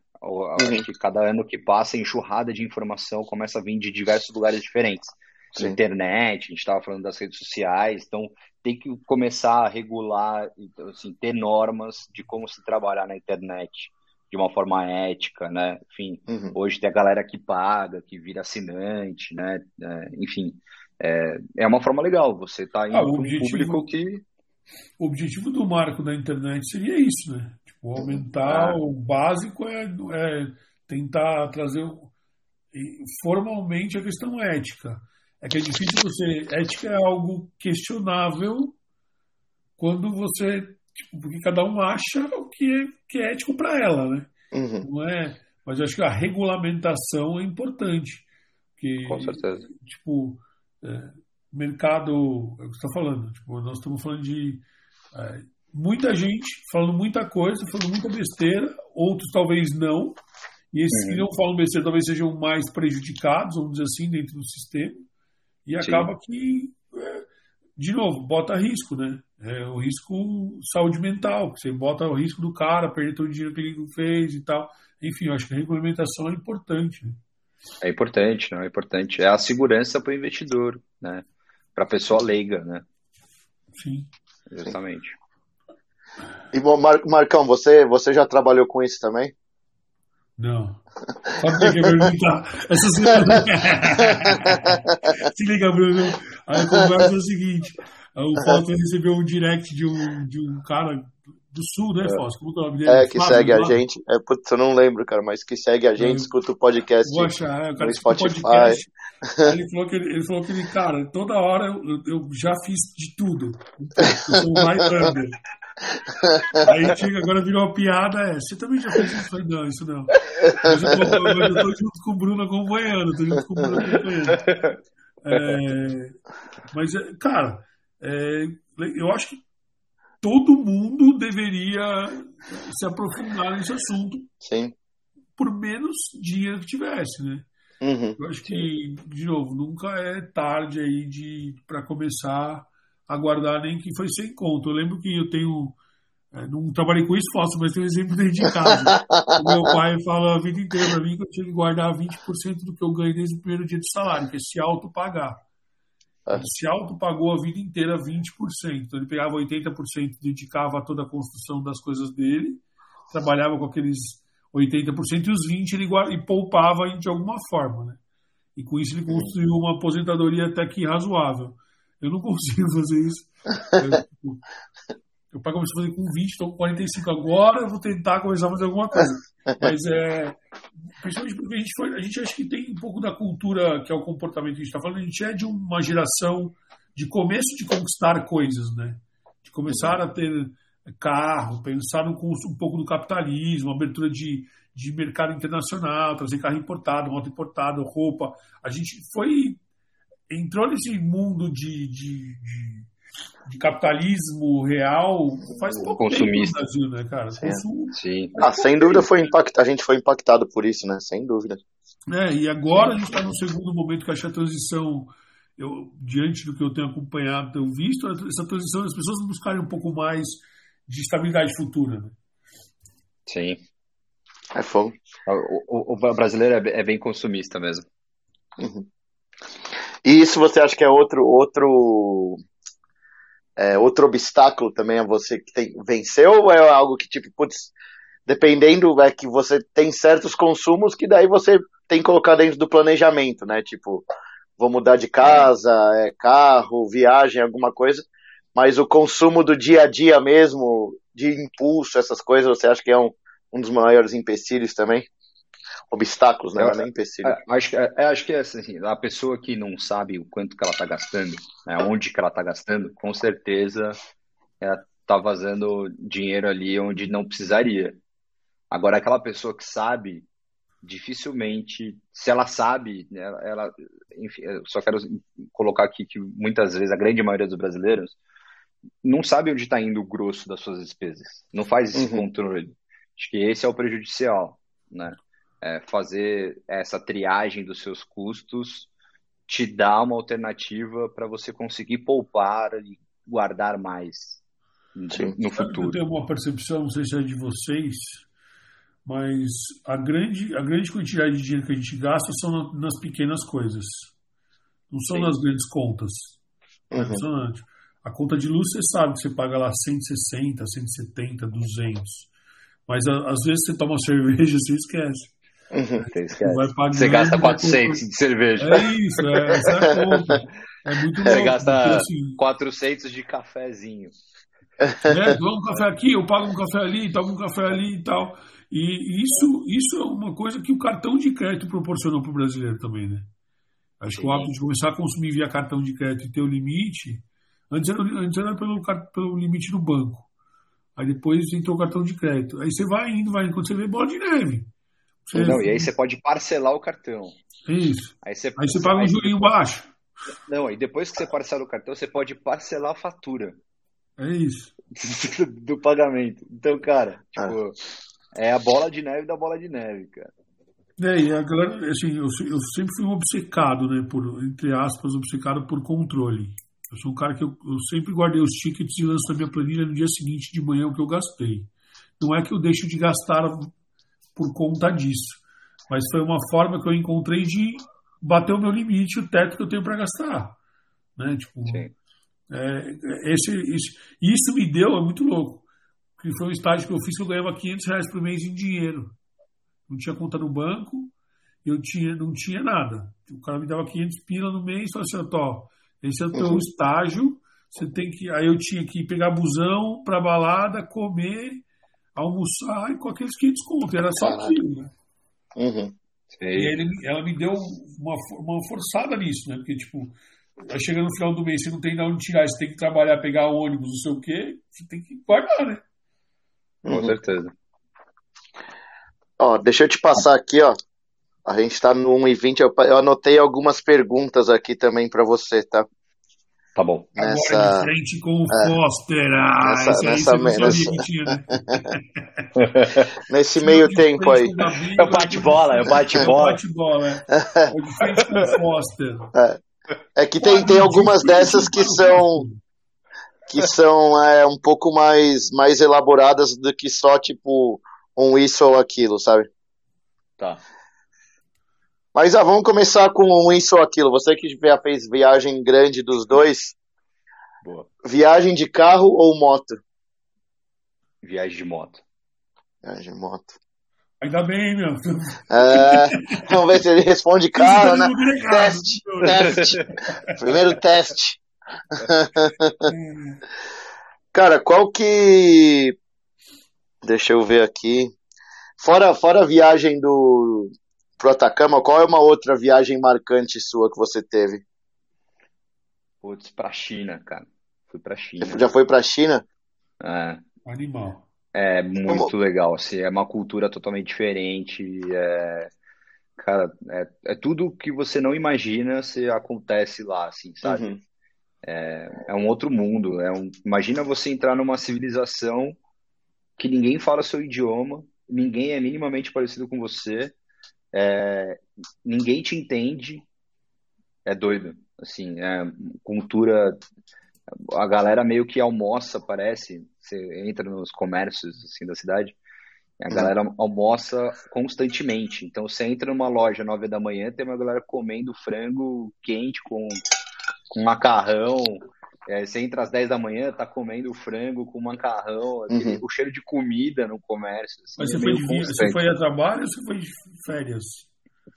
acho uhum. que cada ano que passa, enxurrada de informação começa a vir de diversos lugares diferentes. Sim. internet, a gente estava falando das redes sociais, então tem que começar a regular, então, assim, ter normas de como se trabalhar na internet de uma forma ética, né? Enfim, uhum. hoje tem a galera que paga, que vira assinante, né? É, enfim, é, é uma forma legal. Você está indo ah, para um público que o objetivo do marco da internet seria isso, né? Tipo, aumentar uhum. o básico é, é tentar trazer formalmente a questão ética. É que é difícil você. Ética é algo questionável quando você. Tipo, porque cada um acha o que é, que é ético para ela, né? Uhum. Não é. Mas eu acho que a regulamentação é importante. Porque, Com certeza. Tipo, é, mercado. É o que você está falando. Tipo, nós estamos falando de. É, muita gente falando muita coisa, falando muita besteira, outros talvez não. E esses uhum. que não falam besteira talvez sejam mais prejudicados, vamos dizer assim, dentro do sistema. E acaba Sim. que, é, de novo, bota risco, né? É o risco saúde mental, você bota o risco do cara perder todo o dinheiro que ele fez e tal. Enfim, eu acho que a regulamentação é importante. Né? É importante, não é importante. É a segurança para o investidor, né? Para a pessoa leiga, né? Sim. Justamente. E bom, Mar Marcão, você, você já trabalhou com isso também? Não. Sabe o que eu ia perguntar? Essa semana. Se liga, Bruno. Aí a conversa é o seguinte: o Fausto recebeu um direct de um, de um cara do sul, né, Fausto? Como é o nome dele? É, que Fábio, segue a gente. É, putz, eu não lembro, cara, mas que segue a gente, eu, escuta o podcast. Vou achar, é, o cara no Spotify. Podcast, ele, falou que ele, ele falou que ele, cara, toda hora eu, eu já fiz de tudo. <laughs> Eu sou um Highlander. Aí chega, agora virou uma piada, é, você também já fez isso? Não, isso não. Mas eu, tô, eu tô junto com o Bruno acompanhando, tô junto com o Bruno acompanhando. É, mas, é, cara, é, eu acho que todo mundo deveria se aprofundar nesse assunto. Sim. Por menos dinheiro que tivesse, né? Uhum. Eu acho que, de novo, nunca é tarde aí de para começar aguardar nem que foi sem conto. Eu lembro que eu tenho É, não trabalhei com isso, faço, mas tem um exemplo dentro de casa. o meu pai fala a vida inteira para mim que eu tinha que guardar 20% do que eu ganhei desde o primeiro dia de salário, que é se auto-pagar. É. Ele se auto-pagou a vida inteira 20%. Então ele pegava 80%, dedicava a toda a construção das coisas dele, trabalhava com aqueles 80% e os 20% ele guarda, e poupava de alguma forma. Né? E com isso ele construiu uma aposentadoria até que razoável. Eu não consigo fazer isso. Eu, tipo, eu pago a fazer com 20, estou com 45 agora, eu vou tentar começar a fazer alguma coisa. Mas é. Principalmente porque a gente, foi, a gente acha que tem um pouco da cultura, que é o comportamento que a gente está falando, a gente é de uma geração de começo de conquistar coisas, né? De começar a ter carro, pensar no, um pouco do capitalismo, abertura de, de mercado internacional, trazer carro importado, moto importada, roupa. A gente foi. Entrou nesse mundo de, de, de de capitalismo real faz pouco Consumista. tempo no Brasil, né, cara? Sim. Sim. Ah, sem dúvida foi impact... a gente foi impactado por isso, né? Sem dúvida. É, e agora a gente está no segundo momento que acho que a transição, eu, diante do que eu tenho acompanhado, tenho visto, essa transição, as pessoas buscarem um pouco mais de estabilidade futura. Né? Sim. É fogo. O, o, o brasileiro é bem, é bem consumista mesmo. Uhum. E isso você acha que é outro, outro é, outro obstáculo também a você que tem, venceu ou é algo que, tipo, putz, dependendo, é que você tem certos consumos que daí você tem que colocar dentro do planejamento, né? Tipo, vou mudar de casa, é, carro, viagem, alguma coisa, mas o consumo do dia a dia mesmo, de impulso, essas coisas, você acha que é um, um dos maiores empecilhos também? Obstáculos, né? Eu, não é nem empecilho. É, acho, é, acho que é assim, a pessoa que não sabe o quanto que ela está gastando, né, onde que ela está gastando, com certeza ela está vazando dinheiro ali onde não precisaria. Agora, aquela pessoa que sabe, dificilmente, se ela sabe, né, ela, enfim, eu só quero colocar aqui que muitas vezes a grande maioria dos brasileiros não sabe onde está indo o grosso das suas despesas, não faz esse uhum. controle. Acho que esse é o prejudicial, né? É, fazer essa triagem dos seus custos te dá uma alternativa para você conseguir poupar e guardar mais Sim. no futuro. Eu tenho uma percepção, não sei se é de vocês, mas a grande, a grande quantidade de dinheiro que a gente gasta são nas pequenas coisas, não são Sim. nas grandes contas. É uhum. A conta de luz você sabe que você paga lá 160, 170, 200. Mas às vezes você toma <laughs> cerveja e você esquece. Uhum. Você gasta 400 de cerveja. É isso, é, essa é conta. É muito Você gasta porque, assim, 400 de cafezinho. Né, um café aqui, eu pago um café ali, tomo um café ali e tal. E isso, isso é uma coisa que o cartão de crédito proporcionou para o brasileiro também, né? Acho Sim. que o hábito de começar a consumir via cartão de crédito e ter o limite, antes era, antes era pelo, pelo limite do banco. Aí depois entrou o cartão de crédito. Aí você vai indo, vai indo, quando você vê bola de neve. Não, e aí você pode parcelar o cartão. Isso. Aí você, aí você paga um jurinho baixo. Não, e depois que você parcela o cartão, você pode parcelar a fatura. É isso. <laughs> do pagamento. Então, cara, tipo, ah. é a bola de neve da bola de neve, cara. É, e a galera, assim, eu, eu sempre fui um obcecado, né, por, entre aspas, obcecado por controle. Eu sou um cara que eu, eu sempre guardei os tickets e lanço na minha planilha no dia seguinte de manhã o que eu gastei. Não é que eu deixo de gastar por conta disso. Mas foi uma forma que eu encontrei de bater o meu limite, o teto que eu tenho para gastar. Né? Tipo, é, esse, esse, isso me deu, é muito louco. Que foi um estágio que eu fiz que eu ganhava 500 reais por mês em dinheiro. Não tinha conta no banco, eu tinha, não tinha nada. O cara me dava 500 pila no mês e falava assim: Tó, esse é o teu uhum. estágio, você tem que. Aí eu tinha que pegar busão para balada, comer almoçar e com aqueles 500 contos. Era só aquilo, né? Uhum. E ele, ela me deu uma, uma forçada nisso, né? Porque, tipo, aí chega no final do mês, você não tem de onde tirar, você tem que trabalhar, pegar ônibus, não sei o quê, você tem que guardar, né? Com uhum. certeza. Ó, deixa eu te passar aqui, ó. A gente tá no 1h20, eu, eu anotei algumas perguntas aqui também para você, tá? Tá bom. Nessa... Agora de frente com o é, Foster. Ah, nessa, nessa, nessa... Tinha, né? <laughs> Nesse meio tempo aí. É o bate-bola, é o bate-bola. É o bate-bola, é. de frente com o Foster. É, é que tem, tem algumas dessas que são. que são é, um pouco mais, mais elaboradas do que só, tipo, um isso ou aquilo, sabe? Tá. Mas ah, vamos começar com um isso ou aquilo. Você que já fez viagem grande dos dois, Boa. viagem de carro ou moto? Viagem de moto. Viagem de moto. Ainda bem, meu. É, <laughs> vamos ver se ele responde carro, né? Teste, teste. Primeiro teste. <laughs> Cara, qual que. Deixa eu ver aqui. Fora, fora a viagem do pro Atacama, qual é uma outra viagem marcante sua que você teve? Putz, pra China, cara. Fui pra China. Já foi pra China? É, Animal. é muito legal, assim, é uma cultura totalmente diferente. É, cara, é, é tudo que você não imagina se acontece lá, assim, sabe? Uhum. É um outro mundo. É um... Imagina você entrar numa civilização que ninguém fala seu idioma, ninguém é minimamente parecido com você, é, ninguém te entende. É doido. Assim, é cultura. A galera meio que almoça, parece. Você entra nos comércios assim, da cidade, a galera almoça constantemente. Então você entra numa loja nove da manhã, tem uma galera comendo frango quente com, com macarrão. É, você entra às 10 da manhã, tá comendo frango com macarrão, aquele- Uhum. o cheiro de comida no comércio. assim, Mas é você foi, meio de você foi a trabalho ou você foi de férias?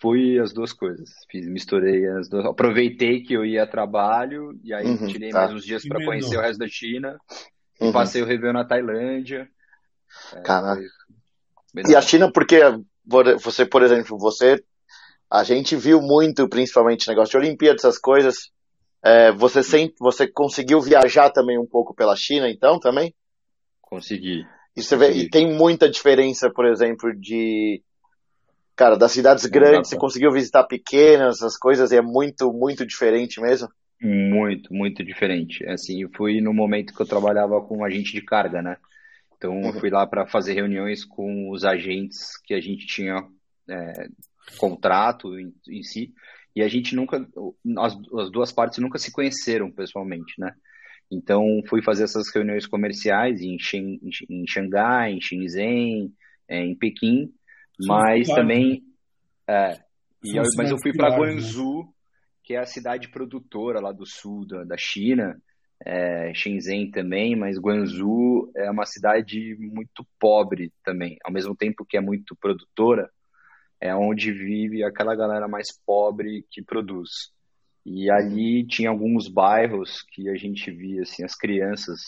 Fui as duas coisas. Fiz, misturei as duas. Aproveitei que eu ia a trabalho e aí Uhum, tirei tá. mais uns dias para conhecer o resto da China. E Uhum. passei o Réveillon na Tailândia. É, Caraca. foi E a. China, porque por- você, por exemplo, você, a gente viu muito, principalmente negócio de Olimpíada, essas coisas. É, você você conseguiu viajar também um pouco pela China, então também? Consegui. E você vê, e tem muita diferença, por exemplo, de cara, das cidades grandes, você conseguiu visitar pequenas, essas coisas, e é muito, muito diferente mesmo. Muito, muito diferente. Assim, eu fui no momento que eu trabalhava com agente de carga, né? Então eu Uhum. fui lá para fazer reuniões com os agentes que a gente tinha é, contrato em, em si, e a gente nunca, as, as duas partes nunca se conheceram pessoalmente, né? Então fui fazer essas reuniões comerciais em, Shen, em Xangai, em Shenzhen, é, em Pequim, São mas cidades, também é, e mas eu fui para né? Guangzhou, que é a cidade produtora lá do sul da, da China, é, Shenzhen também, mas Guangzhou é uma cidade muito pobre também, ao mesmo tempo que é muito produtora, é onde vive aquela galera mais pobre que produz. E ali tinha alguns bairros que a gente via assim as crianças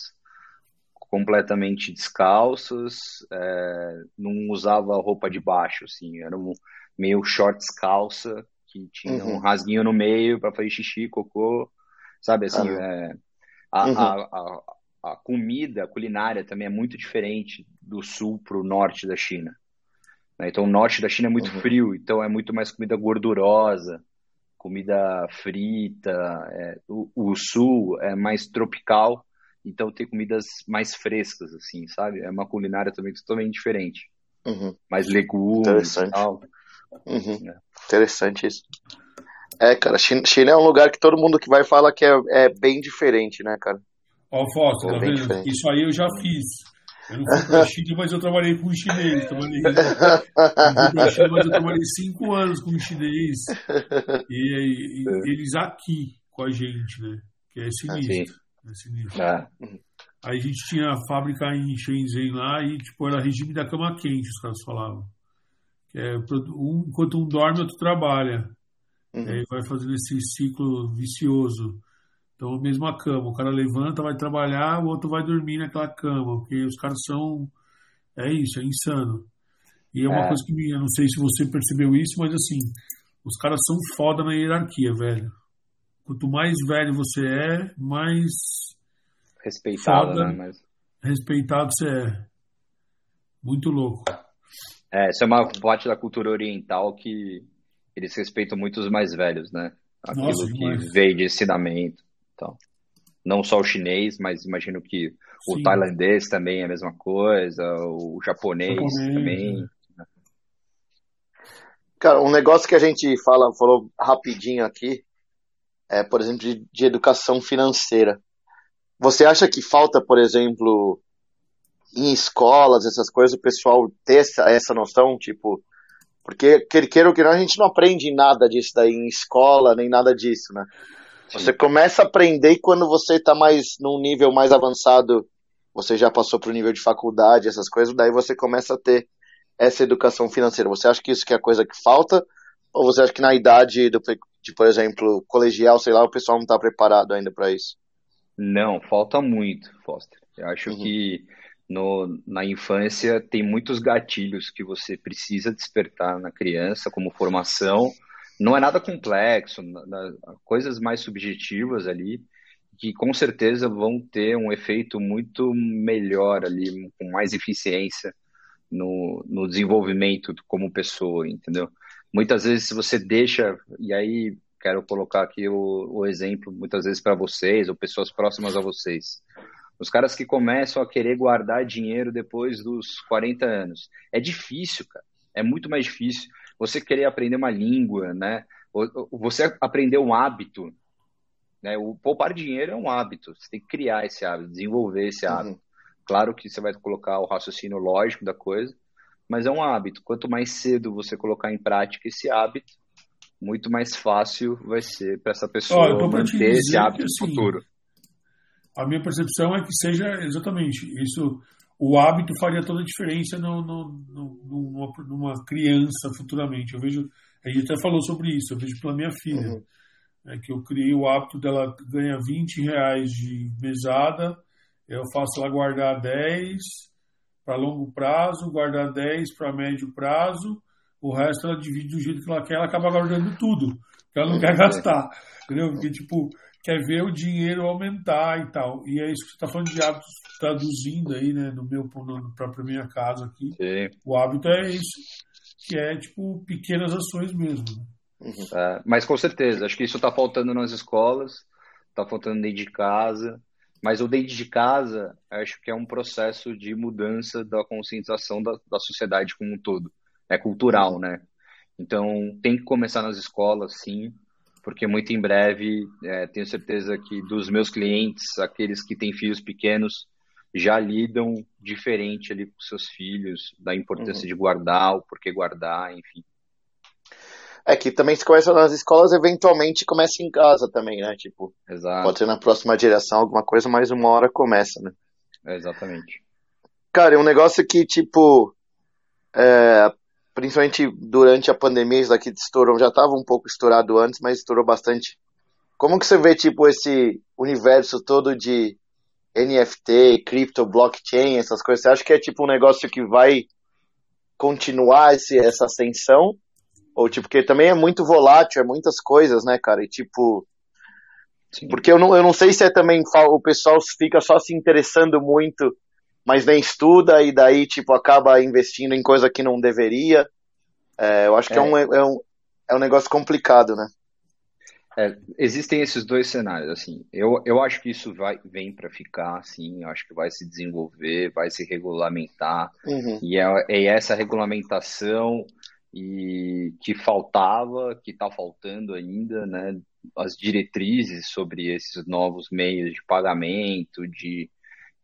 completamente descalças, é, não usava roupa de baixo, assim, era um meio shorts calça que tinha um Uhum. rasguinho no meio para fazer xixi, cocô, sabe assim, Caramba. é, a, Uhum. a, a, a comida, a culinária também é muito diferente do sul para o norte da China. Né? Então o norte da China é muito Uhum. frio, então é muito mais comida gordurosa, comida frita. é, o, o sul é mais tropical, então tem comidas mais frescas, assim, sabe? É uma culinária também totalmente diferente. Uhum. Mais legumes e Interessante. tal. Uhum. É. Interessante isso. É, cara, China, China é um lugar que todo mundo que vai fala que é, é bem diferente, né, cara? Ó, Fausto, É tá vendo? diferente. Isso aí eu já fiz. Eu não fui pra China, mas eu trabalhei com um chinês. Trabalhei, eu fui pra China, mas eu trabalhei cinco anos com um chinês. E, e- eles aqui com a gente, né? Que é sinistro. É sinistro. É. Aí a gente tinha a fábrica em Shenzhen lá e, tipo, era regime da cama quente, os caras falavam. Que é, um, enquanto um dorme, outro trabalha. Uhum. E aí vai fazendo esse ciclo vicioso. Então, a mesma cama. O cara levanta, vai trabalhar, o outro vai dormir naquela cama. Porque os caras são. É isso, é insano. E é uma É. coisa que me. Eu não sei se você percebeu isso, mas assim. Os caras são foda na hierarquia, velho. Quanto mais velho você é, mais Respeitado, Foda. né? Mas, respeitado você é. Muito louco. é, isso é uma parte da cultura oriental que eles respeitam muito os mais velhos, né? Aquilo Nossa, que demais. veio de ensinamento. Então, não só o chinês, mas imagino que o Sim. tailandês também é a mesma coisa, o japonês, Japonês, também. né? Cara, um negócio que a gente fala, falou rapidinho aqui, é, por exemplo, de, de educação financeira. você acha que falta, por exemplo, em escolas, essas coisas, o pessoal ter essa, essa noção, tipo, porque queira ou que não, a gente não aprende nada disso daí em escola, nem nada disso, né? Sim. Você começa a aprender e quando você está mais num nível mais avançado, você já passou para o nível de faculdade, essas coisas, daí você começa a ter essa educação financeira. Você acha que isso que é a coisa que falta? Ou você acha que na idade do, de, por exemplo, colegial, sei lá, o pessoal não está preparado ainda para isso? Não, falta muito, Foster. Eu acho uhum. que no, na infância tem muitos gatilhos que você precisa despertar na criança como formação. Não é nada complexo, coisas mais subjetivas ali, que com certeza vão ter um efeito muito melhor ali, com mais eficiência no, no desenvolvimento como pessoa, entendeu? Muitas vezes, se você deixa, e aí quero colocar aqui o, o exemplo, muitas vezes para vocês ou pessoas próximas a vocês. Os caras que começam a querer guardar dinheiro depois dos 40 anos. É difícil, cara. É muito mais difícil. Você querer aprender uma língua, né? Você aprender um hábito. Né? O poupar dinheiro é um hábito. Você tem que criar esse hábito, desenvolver esse hábito. Uhum. Claro que você vai colocar o raciocínio lógico da coisa, mas é um hábito. Quanto mais cedo você colocar em prática esse hábito, muito mais fácil vai ser para essa pessoa oh, manter esse hábito que, assim, futuro. A minha percepção é que seja exatamente isso. O hábito faria toda a diferença no, no, no, numa, numa, criança futuramente. Eu vejo, a gente até falou sobre isso. Eu vejo pela minha filha, uhum. é, que eu criei o hábito dela ganhar 20 reais de mesada eu faço ela guardar 10 para longo prazo, guardar 10 para médio prazo, o resto ela divide do jeito que ela quer, ela acaba guardando tudo, porque ela não quer gastar, entendeu? Porque, tipo, quer ver o dinheiro aumentar e tal. E é isso que você está falando de hábitos, traduzindo aí, né, no meu, para minha casa aqui. Sim. O hábito é isso, que é, tipo, pequenas ações mesmo. Né? Uhum. É, mas com certeza, acho que isso está faltando nas escolas, está faltando dentro de casa. Mas o dentro de casa, acho que é um processo de mudança da conscientização da, da sociedade como um todo. É cultural, né? Então, tem que começar nas escolas, sim, porque muito em breve, é, tenho certeza que dos meus clientes, aqueles que têm filhos pequenos, já lidam diferente ali com seus filhos, da importância uhum. de guardar, o porquê guardar, enfim. É que também se começa nas escolas, eventualmente começa em casa também, né? Tipo, Exato. pode ser na próxima direção alguma coisa, mas uma hora começa, né? É exatamente. Cara, é um negócio que, tipo, é, principalmente durante a pandemia, isso daqui estourou, já estava um pouco estourado antes, mas estourou bastante. Como que você vê, tipo, esse universo todo de NFT, cripto, blockchain, essas coisas? Você acha que é, tipo, um negócio que vai continuar esse, essa ascensão? Ou, tipo, porque também é muito volátil, é muitas coisas, né, cara? E, tipo. Sim. Porque eu não, eu não sei se é também o pessoal fica só se interessando muito, mas nem estuda e daí, tipo, acaba investindo em coisa que não deveria. É, eu acho que é. é, um, é, um, é um negócio complicado, né? É, existem esses dois cenários, assim. Eu, eu acho que isso vai, vem para ficar, assim. Eu acho que vai se desenvolver, vai se regulamentar. Uhum. E é, é essa regulamentação e que faltava, que está faltando ainda, né, as diretrizes sobre esses novos meios de pagamento, de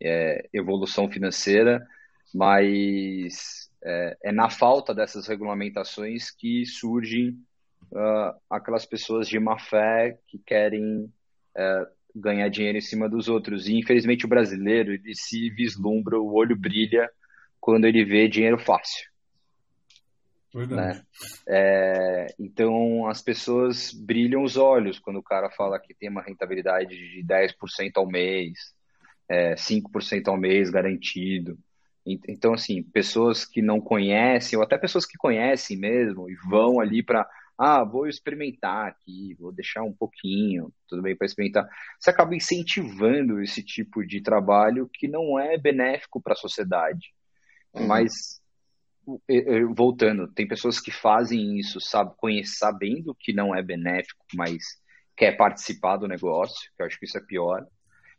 é, evolução financeira, mas é, é, na falta dessas regulamentações que surgem uh, aquelas pessoas de má fé que querem uh, ganhar dinheiro em cima dos outros. E infelizmente o brasileiro ele se vislumbra, o olho brilha quando ele vê dinheiro fácil. Né? É, então as pessoas brilham os olhos quando o cara fala que tem uma rentabilidade de 10% ao mês, é, 5% ao mês garantido. Então, assim, pessoas que não conhecem, ou até pessoas que conhecem mesmo, e vão ali para, ah, vou experimentar aqui, vou deixar um pouquinho, tudo bem para experimentar. Você acaba incentivando esse tipo de trabalho que não é benéfico para a sociedade. Uhum. Mas voltando, tem pessoas que fazem isso, sabe, sabendo que não é benéfico, mas quer participar do negócio, que eu acho que isso é pior.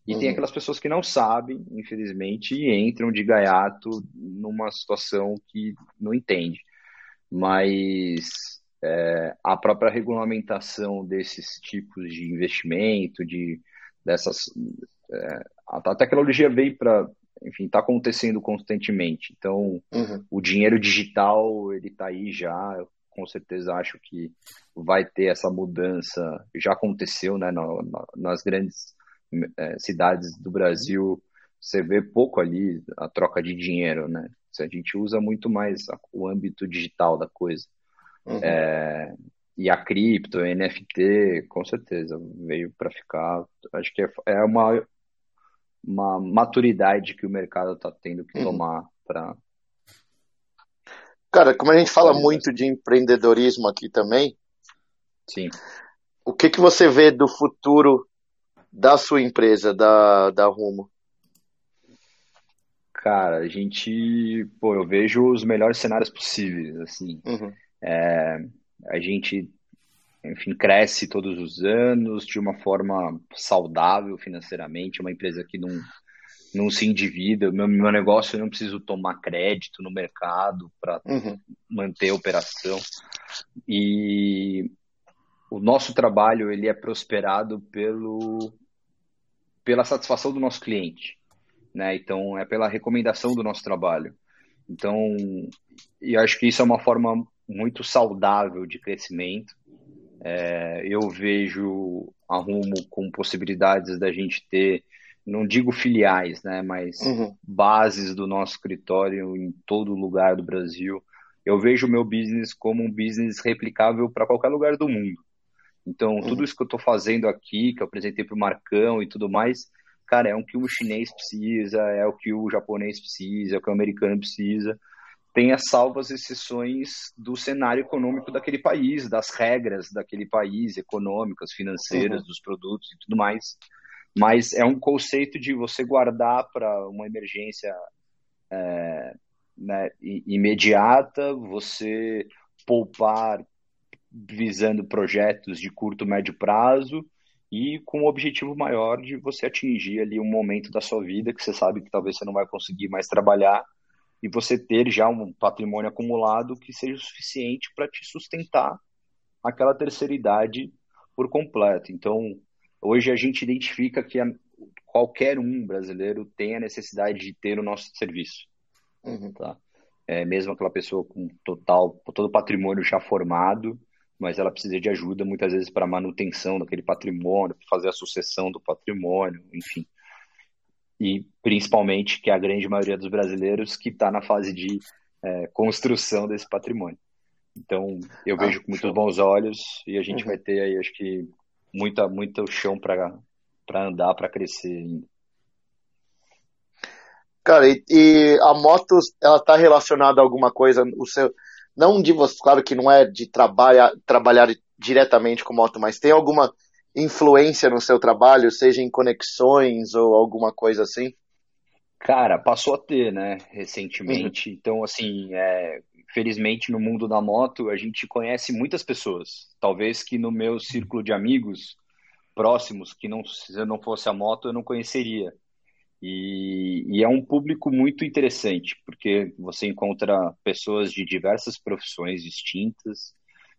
E uhum. tem aquelas pessoas que não sabem, infelizmente, e entram de gaiato numa situação que não entende. Mas é, a própria regulamentação desses tipos de investimento, de dessas é, a tecnologia veio para, enfim, está acontecendo constantemente. Então, uhum. o dinheiro digital ele está aí já. Eu, com certeza acho que vai ter essa mudança. Já aconteceu, né, nas grandes é, cidades do Brasil. Você vê pouco ali a troca de dinheiro, né? A gente usa muito mais o âmbito digital da coisa. Uhum. É, e a cripto, a NFT, com certeza, veio para ficar. Acho que é, é uma, uma maturidade que o mercado está tendo que uhum. tomar para. Cara, como a gente fala muito de empreendedorismo aqui também, sim. O que, que você vê do futuro da sua empresa, da, da Rumo? Cara, a gente, pô, eu vejo os melhores cenários possíveis, assim. Uhum. É, a gente, enfim, cresce todos os anos de uma forma saudável financeiramente, uma empresa que não, não se endivida. Meu, meu negócio eu não preciso tomar crédito no mercado para uhum. manter a operação. E o nosso trabalho ele é prosperado pelo, pela satisfação do nosso cliente. Né? Então, é pela recomendação do nosso trabalho. Então, e acho que isso é uma forma muito saudável de crescimento. É, eu vejo a Rumo com possibilidades da gente ter, não digo filiais, né, mas uhum. bases do nosso escritório em todo lugar do Brasil. Eu vejo o meu business como um business replicável para qualquer lugar do mundo. Então, uhum. tudo isso que eu estou fazendo aqui, que eu apresentei para o Marcão e tudo mais, cara, é o que o chinês precisa, é o que o japonês precisa, é o que o americano precisa tem as salvas exceções do cenário econômico daquele país, das regras daquele país, econômicas, financeiras, uhum. dos produtos e tudo mais. Mas é um conceito de você guardar para uma emergência é, né, imediata, você poupar visando projetos de curto, médio prazo e com o objetivo maior de você atingir ali um momento da sua vida que você sabe que talvez você não vai conseguir mais trabalhar e você ter já um patrimônio acumulado que seja suficiente para te sustentar aquela terceira idade por completo. Então, hoje a gente identifica que qualquer um brasileiro tem a necessidade de ter o nosso serviço. Uhum. Tá? É, mesmo aquela pessoa com total, todo o patrimônio já formado, mas ela precisa de ajuda muitas vezes para manutenção daquele patrimônio, para fazer a sucessão do patrimônio, enfim e principalmente que é a grande maioria dos brasileiros que está na fase de é, construção desse patrimônio. Então, eu vejo ah, com muitos bons olhos e a gente uhum. vai ter aí, acho que, muita, muito chão para andar, para crescer ainda. Cara, e, e, a moto, ela está relacionada a alguma coisa, o seu, não de você, claro que não é de trabalhar, trabalhar diretamente com moto, mas tem alguma influência no seu trabalho, seja em conexões ou alguma coisa assim? Cara, passou a ter, né, recentemente. Uhum. Então, assim, é, felizmente no mundo da moto a gente conhece muitas pessoas. Talvez que no meu círculo de amigos próximos, que não, se eu não fosse a moto, eu não conheceria. E, e, é um público muito interessante, porque você encontra pessoas de diversas profissões distintas,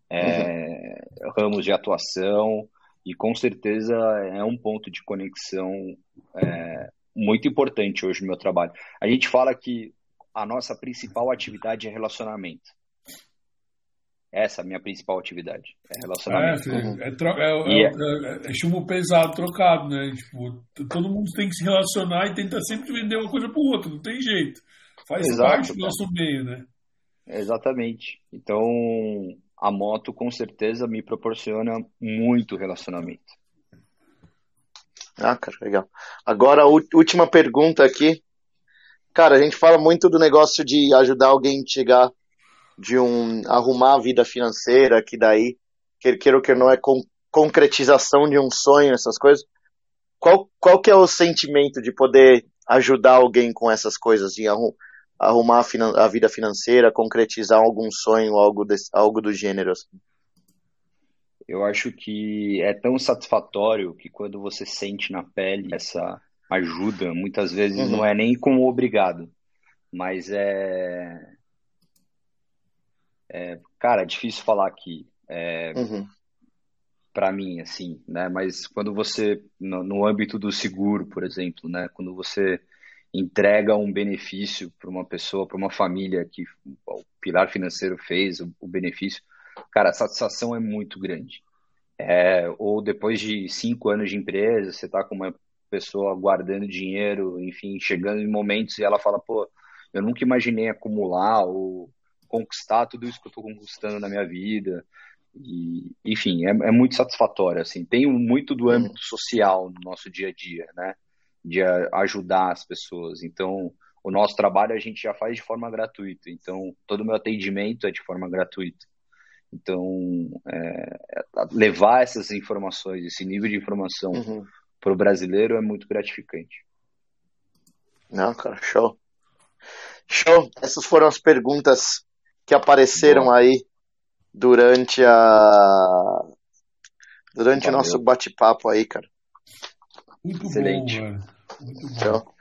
é, uhum. ramos de atuação, e com certeza é um ponto de conexão é, muito importante hoje no meu trabalho. A gente fala que a nossa principal atividade é relacionamento. Essa é a minha principal atividade, é relacionamento. É, é, é, é, é chumbo pesado trocado, né? Tipo, todo mundo tem que se relacionar e tentar sempre vender uma coisa para o outro, não tem jeito. Faz Exato, parte do nosso meio, né? Exatamente. Então, a moto com certeza me proporciona muito relacionamento. Ah, cara, legal. Agora, a última pergunta aqui. Cara, a gente fala muito do negócio de ajudar alguém a chegar, de um arrumar a vida financeira, que daí, queira ou que não é con concretização de um sonho, essas coisas. Qual, qual que é o sentimento de poder ajudar alguém com essas coisas, de arrumar arrumar a, a, vida financeira, concretizar algum sonho, algo, desse, algo do gênero? Assim? Eu acho que é tão satisfatório que quando você sente na pele essa ajuda, muitas vezes uhum. não é nem como obrigado, mas é, é cara, é difícil falar aqui. É, uhum. para mim, assim, né? Mas quando você, no, no âmbito do seguro, por exemplo, né? Quando você entrega um benefício para uma pessoa, para uma família que o pilar financeiro fez o, o benefício, cara, a satisfação é muito grande. É, ou depois de cinco anos de empresa, você está com uma pessoa guardando dinheiro, enfim, chegando em momentos e ela fala, pô, eu nunca imaginei acumular ou conquistar tudo isso que eu estou conquistando na minha vida. E, enfim, é, é, muito satisfatório, assim. Tem muito do âmbito social no nosso dia a dia, né? De ajudar as pessoas. Então, o nosso trabalho a gente já faz de forma gratuita. Então, todo o meu atendimento é de forma gratuita. Então, é, é levar essas informações, esse nível de informação uhum. para o brasileiro é muito gratificante. Não, cara, show. Show. Essas foram as perguntas que apareceram Bom. aí durante a durante Valeu. o nosso bate-papo aí, cara. Muito Excelente. Bom, Muito bom. Então,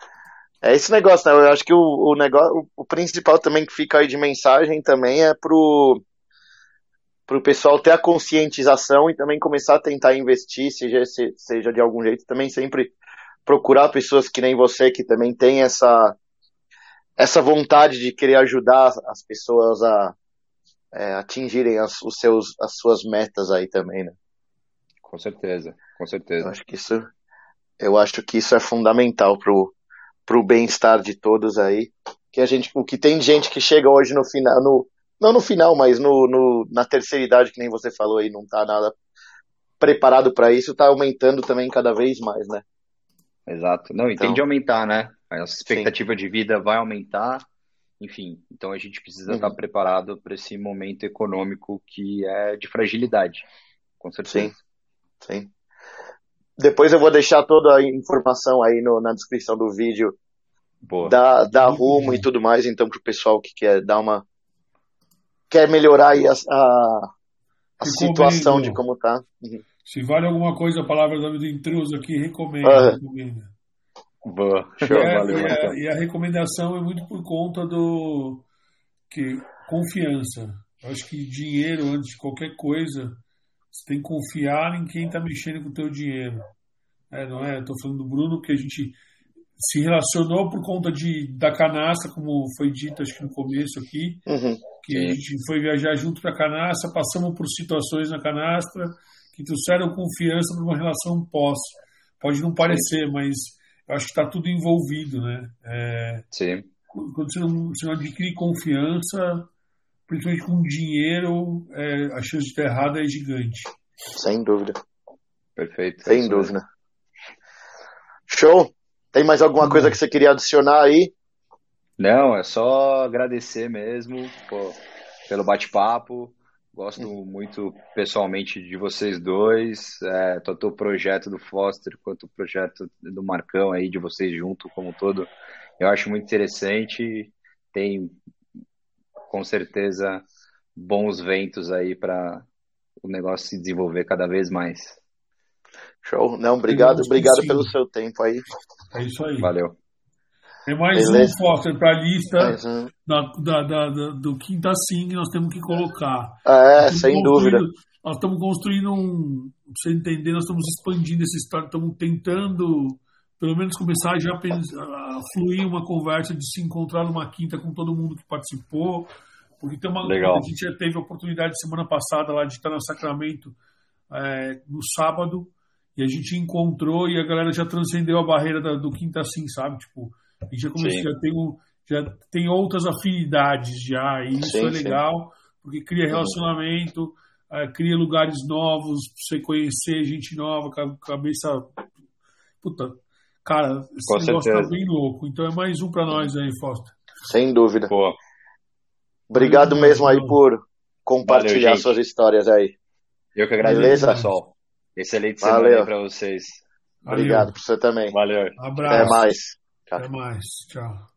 é esse negócio, né? Eu acho que o, o negócio, o, o, principal também que fica aí de mensagem também é pro pro pessoal ter a conscientização e também começar a tentar investir, seja, seja de algum jeito, também sempre procurar pessoas que nem você que também tem essa essa vontade de querer ajudar as pessoas a é, atingirem as, os seus, as suas metas aí também, né? Com certeza, com certeza. Eu acho que isso, eu acho que isso é fundamental pro, pro bem-estar de todos aí. Que a gente, o que tem gente que chega hoje no final, no, não no final, mas no, no, na terceira idade, que nem você falou aí, não tá nada preparado para isso, tá aumentando também cada vez mais, né? Exato. Não, então, tende a aumentar, né? A nossa expectativa sim. de vida vai aumentar enfim, então a gente precisa uhum. estar preparado para esse momento econômico que é de fragilidade, com certeza. Sim, sim. Depois eu vou deixar toda a informação aí no, na descrição do vídeo Boa. da, da Rumo e tudo mais, então para o pessoal que quer dar uma quer melhorar aí a, a, a situação de como tá. Uhum. Se vale alguma coisa a palavra do intruso aqui, recomendo. Uhum. recomendo. Boa, show, e, a, valeu. E a, e a, recomendação é muito por conta do que confiança. Eu acho que dinheiro, antes de qualquer coisa, você tem que confiar em quem está mexendo com o teu dinheiro. É, não é? Estou falando do Bruno, porque a gente se relacionou por conta de, da canastra, como foi dito acho que no começo aqui, uhum, que sim. a gente foi viajar junto para a canastra, passamos por situações na canastra que trouxeram confiança para uma relação pós. Pode não parecer, sim. mas eu acho que está tudo envolvido, né? É, Sim. Quando você não, você não adquire confiança, principalmente com dinheiro, é, a chance de ter errado é gigante. Sem dúvida. Perfeito. Sem dúvida. Show! Tem mais alguma coisa que você queria adicionar aí? Não, é só agradecer mesmo pô, pelo bate-papo. Gosto muito pessoalmente de vocês dois, é, tanto o projeto do Foster quanto o projeto do Marcão aí, de vocês junto como um todo. Eu acho muito interessante, tem com certeza bons ventos aí para o negócio se desenvolver cada vez mais. Show. Não, obrigado, obrigado pelo seu tempo aí. É isso aí. Valeu. É mais Beleza. um Foster para a lista um. da, da, da, do Quinta Sim que nós temos que colocar. É, sem dúvida. Nós estamos construindo um. Pra você entender, nós estamos expandindo essa história, estamos tentando, pelo menos, começar já a fluir uma conversa de se encontrar numa quinta com todo mundo que participou. Porque tem uma. Legal. A gente já teve a oportunidade semana passada lá de estar no Sacramento é, no sábado. E a gente encontrou e a galera já transcendeu a barreira da, do Quinta Sim, sabe? Tipo, e já, comecei, já, tem, já tem outras afinidades já, e isso sim, é legal, sim. porque cria relacionamento, uh, cria lugares novos, pra você conhecer gente nova, cabeça. Puta, cara, esse Com negócio tá certeza. tá bem louco. Então é mais um para nós aí, Foster. Sem dúvida. Boa. Obrigado Valeu, mesmo aí por compartilhar Valeu, suas histórias aí. Eu que agradeço, Beleza? pessoal. Excelente semana aí para vocês. Obrigado para você também. Valeu. Abraço. Até mais. Até mais. Tchau.